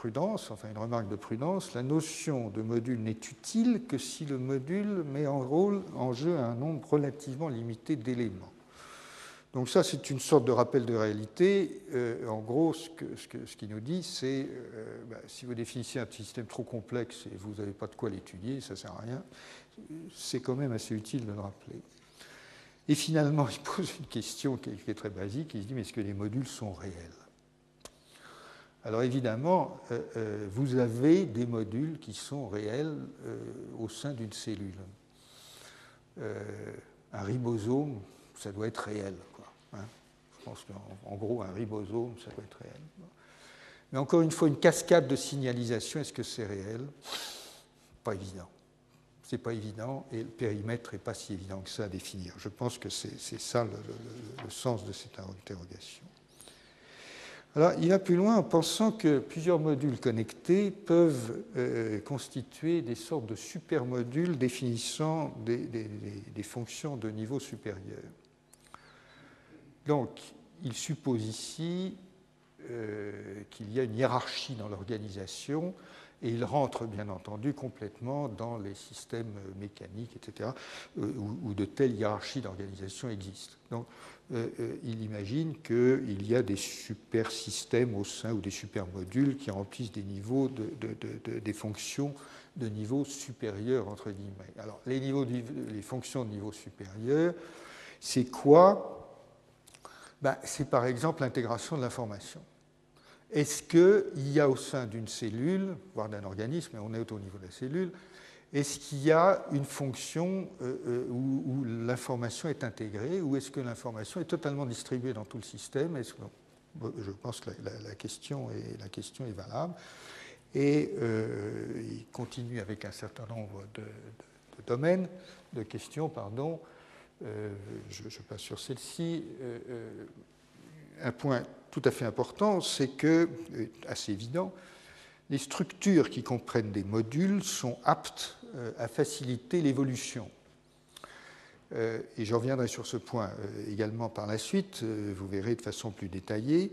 prudence, enfin une remarque de prudence, la notion de module n'est utile que si le module met en, jeu un nombre relativement limité d'éléments. Donc ça, c'est une sorte de rappel de réalité. Euh, en gros, ce qu'il nous dit, c'est euh, bah, si vous définissez un système trop complexe et vous n'avez pas de quoi l'étudier, ça ne sert à rien, c'est quand même assez utile de le rappeler. Et finalement, il pose une question qui est, très basique, il se dit, mais est-ce que les modules sont réels? Alors évidemment, euh, vous avez des modules qui sont réels au sein d'une cellule. un ribosome, ça doit être réel. Hein. Je pense qu'en gros, un ribosome, ça doit être réel. Mais encore une fois, une cascade de signalisation, est-ce que c'est réel? Pas évident. C'est pas évident et le périmètre n'est pas si évident que ça à définir. Je pense que c'est ça le, sens de cette interrogation. Alors, il va plus loin en pensant que plusieurs modules connectés peuvent euh, constituer des sortes de supermodules définissant des fonctions de niveau supérieur. Donc, il suppose ici euh, qu'il y a une hiérarchie dans l'organisation et il rentre bien entendu complètement dans les systèmes mécaniques, etc., euh, où, de telles hiérarchies d'organisation existent. Donc, euh, il imagine qu'il y a des super systèmes au sein ou des super modules qui remplissent des niveaux des fonctions de niveau supérieur entre guillemets. Alors, les, niveaux les fonctions de niveau supérieur, c'est quoi? Ben, c'est par exemple l'intégration de l'information. Est-ce qu'il y a au sein d'une cellule, voire d'un organisme, on est au niveau de la cellule, est-ce qu'il y a une fonction euh, euh, où, l'information est intégrée ou est-ce que l'information est totalement distribuée dans tout le système? Je pense que la, question est, valable. Et euh, il continue avec un certain nombre de, domaines, de questions, pardon, je, passe sur celle-ci, un point tout à fait important, c'est que, assez évident, les structures qui comprennent des modules sont aptes à faciliter l'évolution. et je reviendrai sur ce point également par la suite, vous verrez de façon plus détaillée.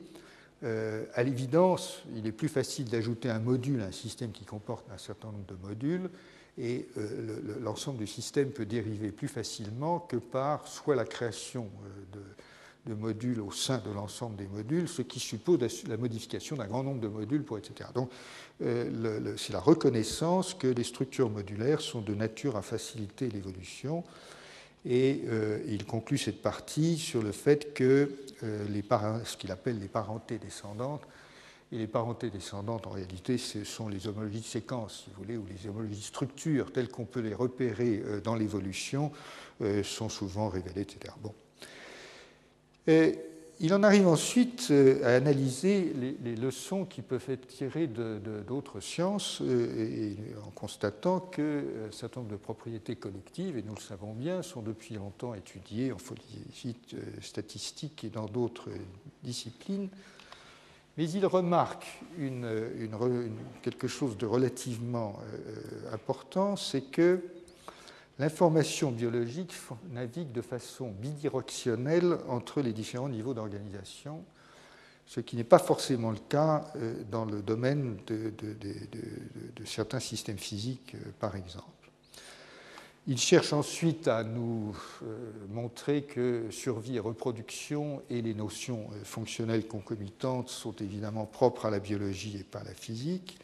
à l'évidence, il est plus facile d'ajouter un module à un système qui comporte un certain nombre de modules, et l'ensemble du système peut dériver plus facilement que par soit la création de de modules au sein de l'ensemble des modules, ce qui suppose la modification d'un grand nombre de modules pour etc. Donc euh, c'est la reconnaissance que les structures modulaires sont de nature à faciliter l'évolution. Et euh, il conclut cette partie sur le fait que euh, les ce qu'il appelle les parentés descendantes, et les parentés descendantes, en réalité, ce sont les homologies de séquences, si vous voulez, ou les homologies de structures telles qu'on peut les repérer dans l'évolution, sont souvent révélées, etc. Bon il en arrive ensuite euh, à analyser les, leçons qui peuvent être tirées d'autres sciences euh, en constatant qu'un euh, certain nombre de propriétés collectives, et nous le savons bien, sont depuis longtemps étudiées en statistique et dans d'autres disciplines. Mais il remarque quelque chose de relativement important, c'est que l'information biologique navigue de façon bidirectionnelle entre les différents niveaux d'organisation, ce qui n'est pas forcément le cas euh, dans le domaine de, certains systèmes physiques, euh, par exemple. Il cherche ensuite à nous euh, montrer que survie et reproduction et les notions fonctionnelles concomitantes sont évidemment propres à la biologie et pas à la physique.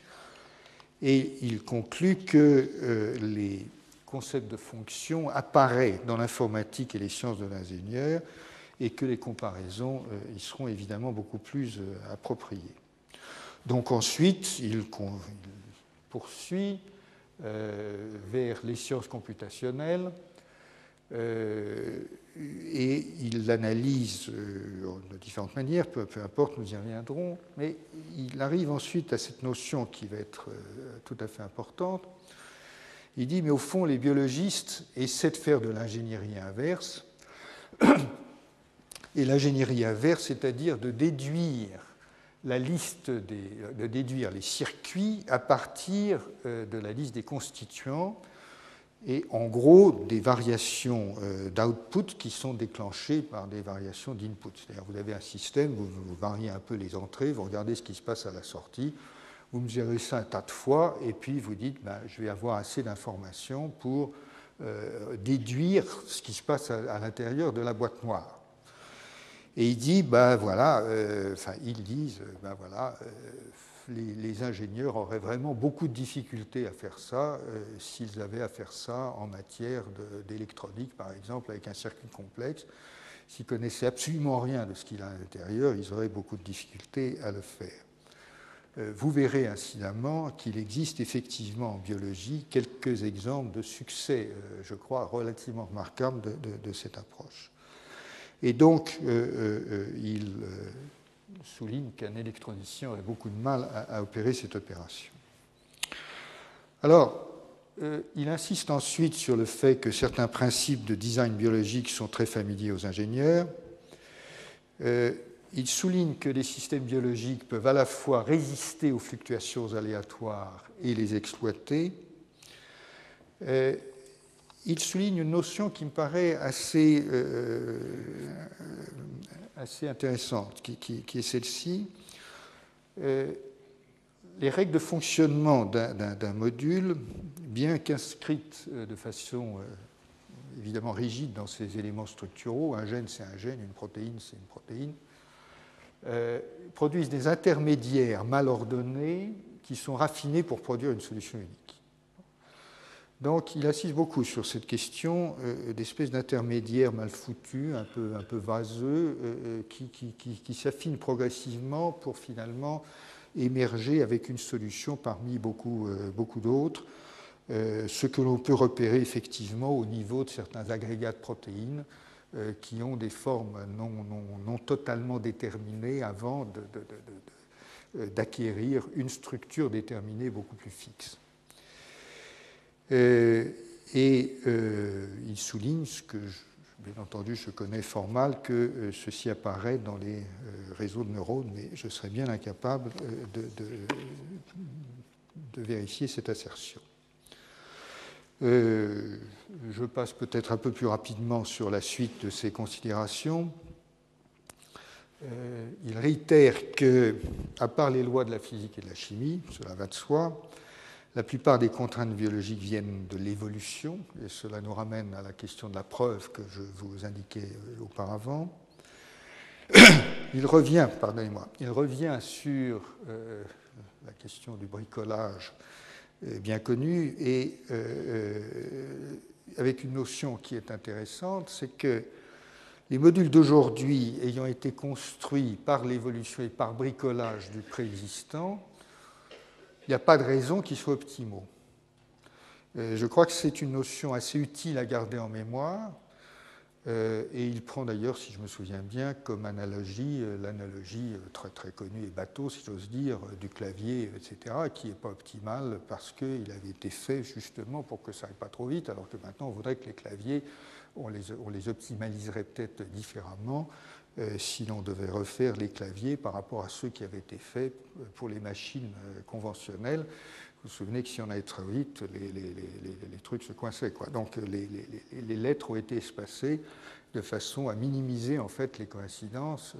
Et il conclut que les concept de fonction apparaît dans l'informatique et les sciences de l'ingénieur et que les comparaisons euh, y seront évidemment beaucoup plus euh, appropriées. Donc ensuite, il, poursuit euh, vers les sciences computationnelles et il l'analyse de différentes manières, peu, importe, nous y reviendrons, mais il arrive ensuite à cette notion qui va être tout à fait importante, il dit, mais au fond, les biologistes essaient de faire de l'ingénierie inverse. Et l'ingénierie inverse, c'est-à-dire de déduire la liste des, de déduire les circuits à partir euh, de la liste des constituants et en gros des variations euh, d'output qui sont déclenchées par des variations d'input. C'est-à-dire vous avez un système, vous, vous variez un peu les entrées, vous regardez ce qui se passe à la sortie, vous mesurez ça un tas de fois, et puis vous dites, ben, je vais avoir assez d'informations pour euh, déduire ce qui se passe à, l'intérieur de la boîte noire. Et il dit, ben voilà, euh, enfin ils disent, ben voilà, euh, les, ingénieurs auraient vraiment beaucoup de difficultés à faire ça s'ils avaient à faire ça en matière d'électronique, par exemple, avec un circuit complexe. S'ils connaissaient absolument rien de ce qu'il a à l'intérieur, ils auraient beaucoup de difficultés à le faire. Euh, vous verrez incidemment qu'il existe effectivement en biologie quelques exemples de succès, euh, je crois, relativement remarquables de, cette approche. Et donc, euh, il souligne qu'un électronicien aurait beaucoup de mal à, opérer cette opération. Alors, il insiste ensuite sur le fait que certains principes de design biologique sont très familiers aux ingénieurs il souligne que les systèmes biologiques peuvent à la fois résister aux fluctuations aléatoires et les exploiter. Euh, il souligne une notion qui me paraît assez, euh, intéressante, qui, est celle-ci. Euh, les règles de fonctionnement d'un module, bien qu'inscrites de façon évidemment rigide dans ses éléments structuraux, un gène c'est un gène, une protéine c'est une protéine, euh, produisent des intermédiaires mal ordonnés qui sont raffinés pour produire une solution unique. Donc il assiste beaucoup sur cette question euh, d'espèces d'intermédiaires mal foutus, un peu, un peu vaseux, euh, qui, s'affinent progressivement pour finalement émerger avec une solution parmi beaucoup d'autres, ce que l'on peut repérer effectivement au niveau de certains agrégats de protéines euh, qui ont des formes non, totalement déterminées avant euh, d'acquérir une structure déterminée beaucoup plus fixe. Euh, et il souligne ce que, bien entendu, je connais fort mal, que ceci apparaît dans les réseaux de neurones, mais je serais bien incapable de vérifier cette assertion. Je passe peut-être un peu plus rapidement sur la suite de ces considérations. il réitère que, à part les lois de la physique et de la chimie, cela va de soi, la plupart des contraintes biologiques viennent de l'évolution, et cela nous ramène à la question de la preuve que je vous indiquais euh, auparavant. Il revient, pardonnez-moi, il revient sur euh, la question du bricolage euh, bien connue et avec une notion qui est intéressante, c'est que les modules d'aujourd'hui ayant été construits par l'évolution et par bricolage du préexistant, il n'y a pas de raison qu'ils soient optimaux. Euh, je crois que c'est une notion assez utile à garder en mémoire. Euh, et il prend d'ailleurs, si je me souviens bien, comme analogie euh, l'analogie très très connue et bateau, si j'ose dire, du clavier, etc., qui n'est pas optimal parce qu'il avait été fait justement pour que ça n'aille pas trop vite, alors que maintenant on voudrait que les claviers, on les, on les optimaliserait peut-être différemment euh, si l'on devait refaire les claviers par rapport à ceux qui avaient été faits euh, pour les machines euh, conventionnelles. Vous vous souvenez que si on allait trop vite, les, trucs se coinçaient. Quoi. Donc les, lettres ont été espacées de façon à minimiser en fait les coïncidences.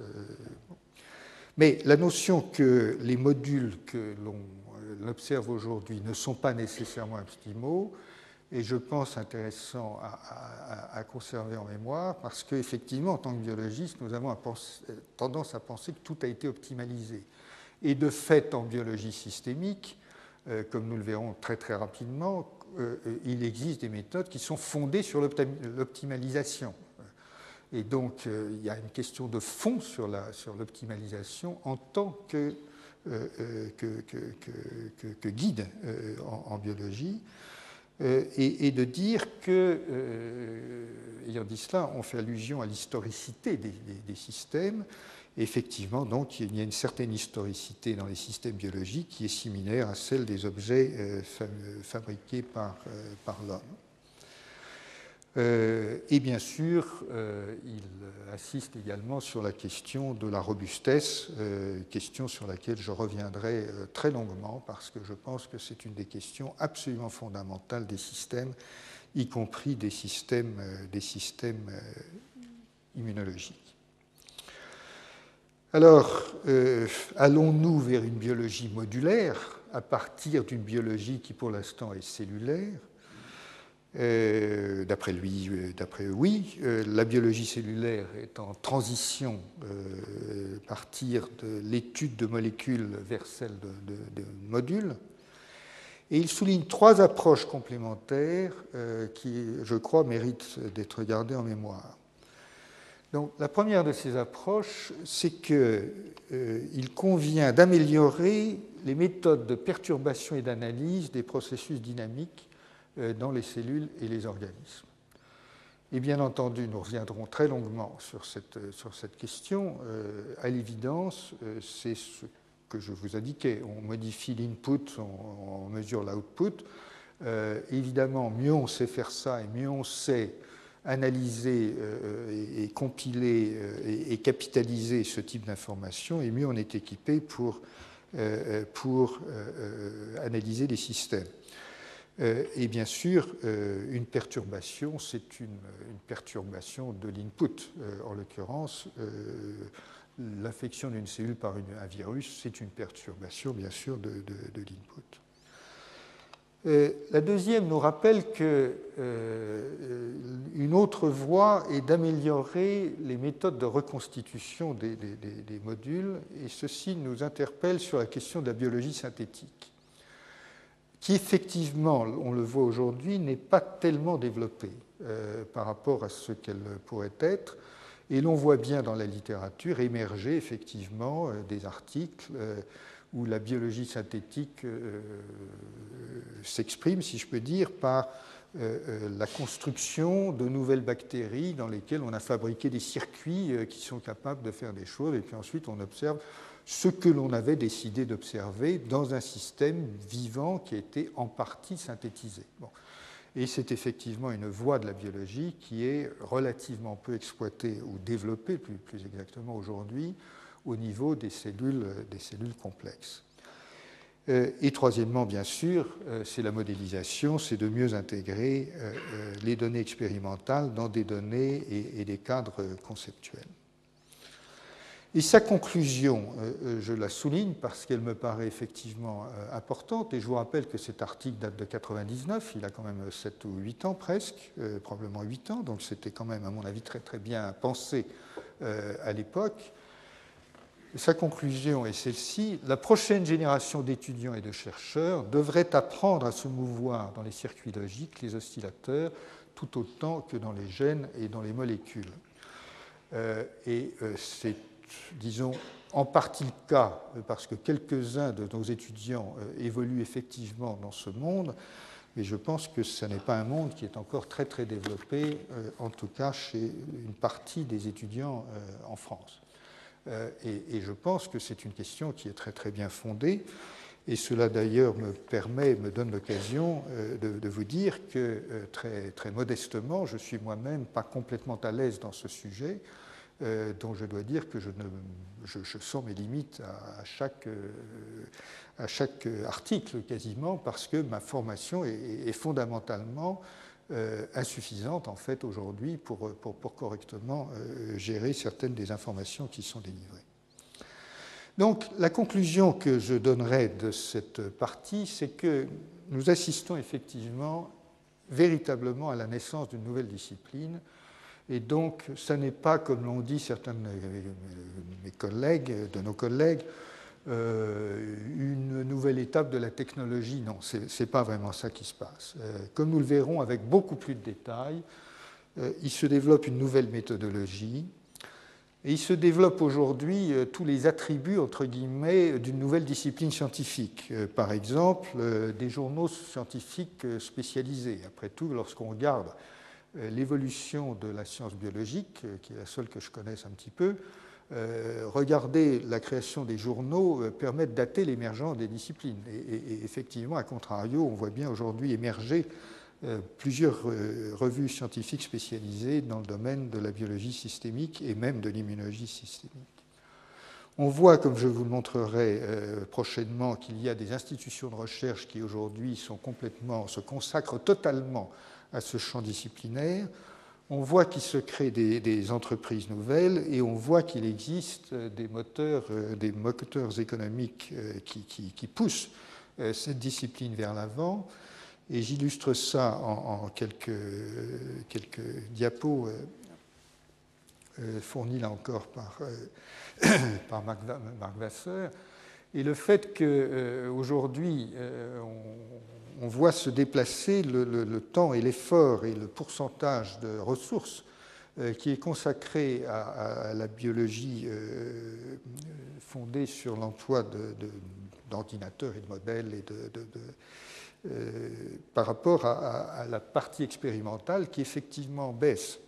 Mais la notion que les modules que l'on observe aujourd'hui ne sont pas nécessairement optimaux, et je pense intéressant à, conserver en mémoire, parce qu'effectivement, en tant que biologiste, nous avons tendance à penser que tout a été optimalisé. Et de fait, en biologie systémique, euh, comme nous le verrons très très rapidement, euh, il existe des méthodes qui sont fondées sur l'optimalisation. Et donc, euh, il y a une question de fond sur l'optimalisation en tant que, guide en, biologie. Euh, et, de dire que, euh, ayant dit cela, on fait allusion à l'historicité des, systèmes. Effectivement, donc, il y a une certaine historicité dans les systèmes biologiques qui est similaire à celle des objets euh, fabriqués par l'homme. Euh, et bien sûr, euh, il insiste également sur la question de la robustesse, euh, question sur laquelle je reviendrai très longuement parce que je pense que c'est une des questions absolument fondamentales des systèmes, y compris des systèmes immunologiques. Alors, allons-nous vers une biologie modulaire à partir d'une biologie qui pour l'instant est cellulaire? Euh, d'après lui, euh, d'après oui, euh, la biologie cellulaire est en transition à partir de l'étude de molécules vers celle de, modules. Et il souligne trois approches complémentaires qui, je crois, méritent d'être gardées en mémoire. Donc, la première de ces approches, c'est qu'il convient d'améliorer les méthodes de perturbation et d'analyse des processus dynamiques euh, dans les cellules et les organismes. Et bien entendu, nous reviendrons très longuement sur cette, sur cette question. Euh, à l'évidence, euh, c'est ce que je vous indiquais. On modifie l'input, on, mesure l'output. évidemment, mieux on sait faire ça et mieux on sait analyser et, compiler et, capitaliser ce type d'informations, et mieux on est équipé pour, pour analyser les systèmes. Euh, et bien sûr, euh, une perturbation, c'est une, perturbation de l'input. Euh, en l'occurrence, l'infection d'une cellule par un virus, c'est une perturbation, bien sûr, de, l'input. La deuxième nous rappelle qu'une autre voie est d'améliorer les méthodes de reconstitution des, modules, et ceci nous interpelle sur la question de la biologie synthétique qui effectivement, on le voit aujourd'hui, n'est pas tellement développée euh, par rapport à ce qu'elle pourrait être. Et l'on voit bien dans la littérature émerger effectivement euh, des articles euh, où la biologie synthétique s'exprime, si je peux dire, par la construction de nouvelles bactéries dans lesquelles on a fabriqué des circuits qui sont capables de faire des choses, et puis ensuite on observe ce que l'on avait décidé d'observer dans un système vivant qui a été en partie synthétisé. Et c'est effectivement une voie de la biologie qui est relativement peu exploitée ou développée, plus, exactement aujourd'hui, au niveau des cellules, des cellules complexes. Et troisièmement, bien sûr, c'est la modélisation, c'est de mieux intégrer les données expérimentales dans des données et des cadres conceptuels. Et sa conclusion, euh, euh, je la souligne parce qu'elle me paraît effectivement euh, importante, et je vous rappelle que cet article date de 99, il a quand même 7 ou 8 ans presque, probablement 8 ans, donc c'était quand même, à mon avis, très très bien pensé à l'époque. Sa conclusion est celle-ci, la prochaine génération d'étudiants et de chercheurs devrait apprendre à se mouvoir dans les circuits logiques, les oscillateurs, tout autant que dans les gènes et dans les molécules. et c'est disons, en partie le cas, euh, parce que quelques-uns de nos étudiants euh, évoluent effectivement dans ce monde, mais je pense que ce n'est pas un monde qui est encore très très développé, euh, en tout cas chez une partie des étudiants en France. Et, je pense que c'est une question qui est très très bien fondée. Et cela d'ailleurs me permet, me donne l'occasion de, de, vous dire que très, très modestement, je suis moi-même pas complètement à l'aise dans ce sujet. Euh, dont je dois dire que je, je, sens mes limites à, chaque, euh, à chaque article quasiment, parce que ma formation est, fondamentalement euh, insuffisante en fait aujourd'hui pour, correctement gérer certaines des informations qui sont délivrées. Donc la conclusion que je donnerai de cette partie, c'est que nous assistons effectivement véritablement à la naissance d'une nouvelle discipline et donc, ce n'est pas, comme l'ont dit certains de mes collègues, de nos collègues, euh, une nouvelle étape de la technologie. Non, ce n'est pas vraiment ça qui se passe. Euh, comme nous le verrons avec beaucoup plus de détails, euh, il se développe une nouvelle méthodologie et il se développe aujourd'hui tous les attributs, entre guillemets, d'une nouvelle discipline scientifique. Par exemple, des journaux scientifiques spécialisés. Après tout, lorsqu'on regarde euh, l'évolution de la science biologique, euh, qui est la seule que je connaisse un petit peu, euh, regarder la création des journaux permet de dater l'émergence des disciplines. Et, effectivement, à contrario, on voit bien aujourd'hui émerger plusieurs revues scientifiques spécialisées dans le domaine de la biologie systémique et même de l'immunologie systémique. On voit, comme je vous le montrerai prochainement, qu'il y a des institutions de recherche qui aujourd'hui se consacrent totalement à ce champ disciplinaire, on voit qu'il se crée des, entreprises nouvelles et on voit qu'il existe des moteurs, euh, des moteurs économiques euh, qui, poussent euh, cette discipline vers l'avant. Et j'illustre ça en, quelques, quelques, diapos fournis là encore par, par Marc, Vasseur. Et le fait qu'aujourd'hui, on on voit se déplacer le, temps et l'effort et le pourcentage de ressources euh, qui est consacré à, la biologie euh, fondée sur l'emploi d'ordinateurs et de modèles euh, par rapport à, la partie expérimentale qui effectivement baisse.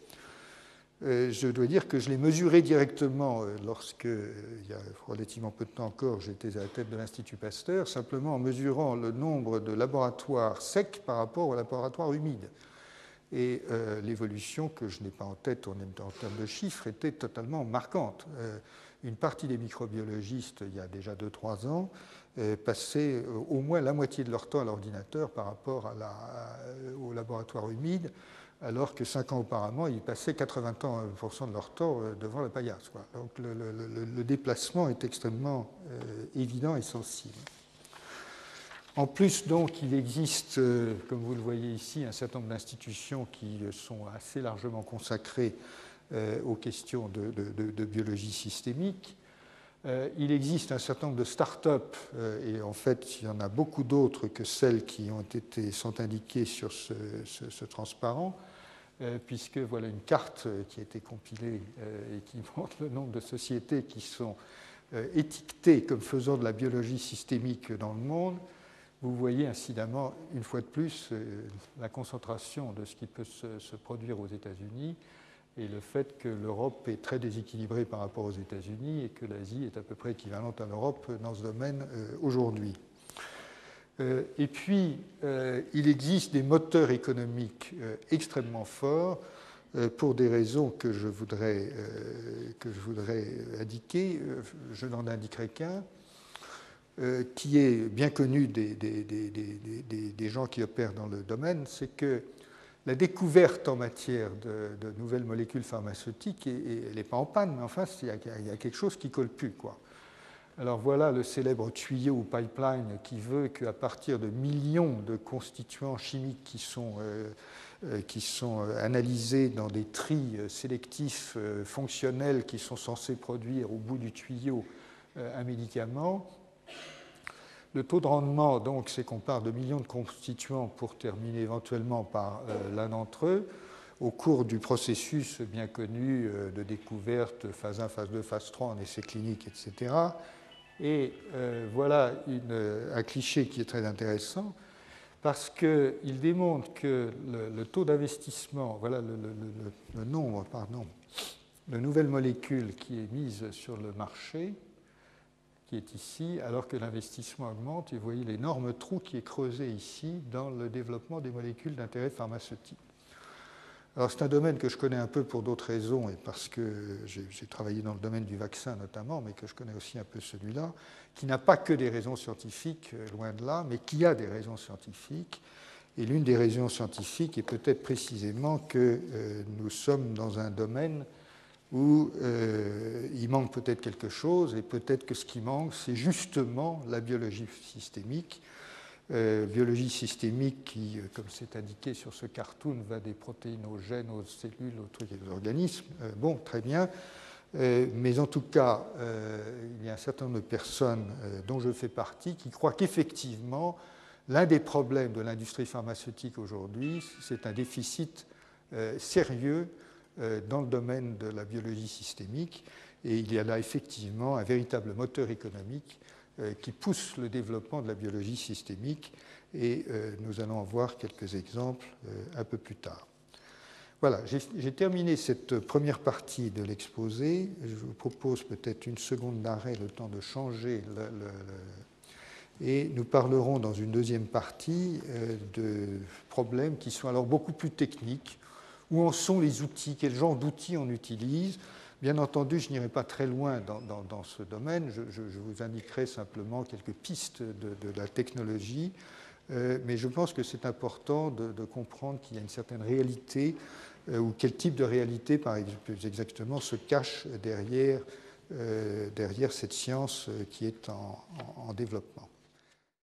Euh, je dois dire que je l'ai mesuré directement euh, lorsque, euh, il y a relativement peu de temps encore, j'étais à la tête de l'Institut Pasteur, simplement en mesurant le nombre de laboratoires secs par rapport aux laboratoires humides. Et l'évolution, que je n'ai pas en tête en, termes de chiffres, était totalement marquante. une partie des microbiologistes, il y a déjà 2-3 ans, passaient au moins la moitié de leur temps à l'ordinateur par rapport à la, au laboratoire humide alors que cinq ans auparavant, ils passaient 80% de leur temps euh, devant la paillasse. Donc le, déplacement est extrêmement euh, évident et sensible. En plus, donc, il existe, euh, comme vous le voyez ici, un certain nombre d'institutions qui sont assez largement consacrées aux questions de, biologie systémique. Il existe un certain nombre de start-up, et en fait, il y en a beaucoup d'autres que celles qui ont été, sont indiquées sur ce transparent, euh, puisque voilà une carte euh, qui a été compilée euh, et qui montre le nombre de sociétés qui sont étiquetées comme faisant de la biologie systémique dans le monde. Vous voyez incidemment, une fois de plus, la concentration de ce qui peut se, produire aux États-Unis et le fait que l'Europe est très déséquilibrée par rapport aux États-Unis et que l'Asie est à peu près équivalente à l'Europe dans ce domaine aujourd'hui. Euh, et puis, euh, il existe des moteurs économiques euh, extrêmement forts pour des raisons que je voudrais, que je voudrais indiquer. Je n'en indiquerai qu'un. qui est bien connu des, gens qui opèrent dans le domaine, c'est que la découverte en matière de, nouvelles molécules pharmaceutiques, elle n'est pas en panne, mais enfin, il y, a, quelque chose qui colle plus. Quoi. Alors voilà le célèbre tuyau ou pipeline qui veut qu'à partir de millions de constituants chimiques qui sont, euh, euh, euh, analysés dans des tris sélectifs fonctionnels qui sont censés produire au bout du tuyau un médicament, le taux de rendement, donc, c'est qu'on part de millions de constituants pour terminer éventuellement par l'un d'entre eux au cours du processus bien connu de découverte, phase 1, phase 2, phase 3 en essais cliniques, etc. Et euh, voilà un cliché qui est très intéressant parce qu'il démontre que le, taux d'investissement, voilà le, nombre pardon, de nouvelles molécules qui est mise sur le marché, qui est ici, alors que l'investissement augmente, et vous voyez l'énorme trou qui est creusé ici dans le développement des molécules d'intérêt pharmaceutique. Alors c'est un domaine que je connais un peu pour d'autres raisons et parce que j'ai travaillé dans le domaine du vaccin notamment, mais que je connais aussi un peu celui-là, qui n'a pas que des raisons scientifiques, euh, loin de là, mais qui a des raisons scientifiques. Et l'une des raisons scientifiques est peut-être précisément que euh, nous sommes dans un domaine où euh, il manque peut-être quelque chose, et peut-être que ce qui manque, c'est justement la biologie systémique, euh, biologie systémique qui, euh, comme c'est indiqué sur ce cartoon, va des protéines aux gènes, aux cellules, aux trucs et aux organismes. Bon, très bien. mais en tout cas, il y a un certain nombre de personnes dont je fais partie qui croient qu'effectivement, l'un des problèmes de l'industrie pharmaceutique aujourd'hui, c'est un déficit sérieux dans le domaine de la biologie systémique. Et il y a là effectivement un véritable moteur économique euh, qui pousse le développement de la biologie systémique et euh, nous allons en voir quelques exemples euh, un peu plus tard. Voilà, j'ai terminé cette première partie de l'exposé. Je vous propose peut-être une seconde d'arrêt, le temps de changer et nous parlerons dans une deuxième partie de problèmes qui sont alors beaucoup plus techniques. Où en sont les outils? Quel genre d'outils on utilise? Bien entendu, je n'irai pas très loin dans, ce domaine, je, vous indiquerai simplement quelques pistes de, la technologie, euh, mais je pense que c'est important de, comprendre qu'il y a une certaine réalité, euh, ou quel type de réalité, par exemple, exactement, se cache derrière, euh, derrière cette science qui est en développement.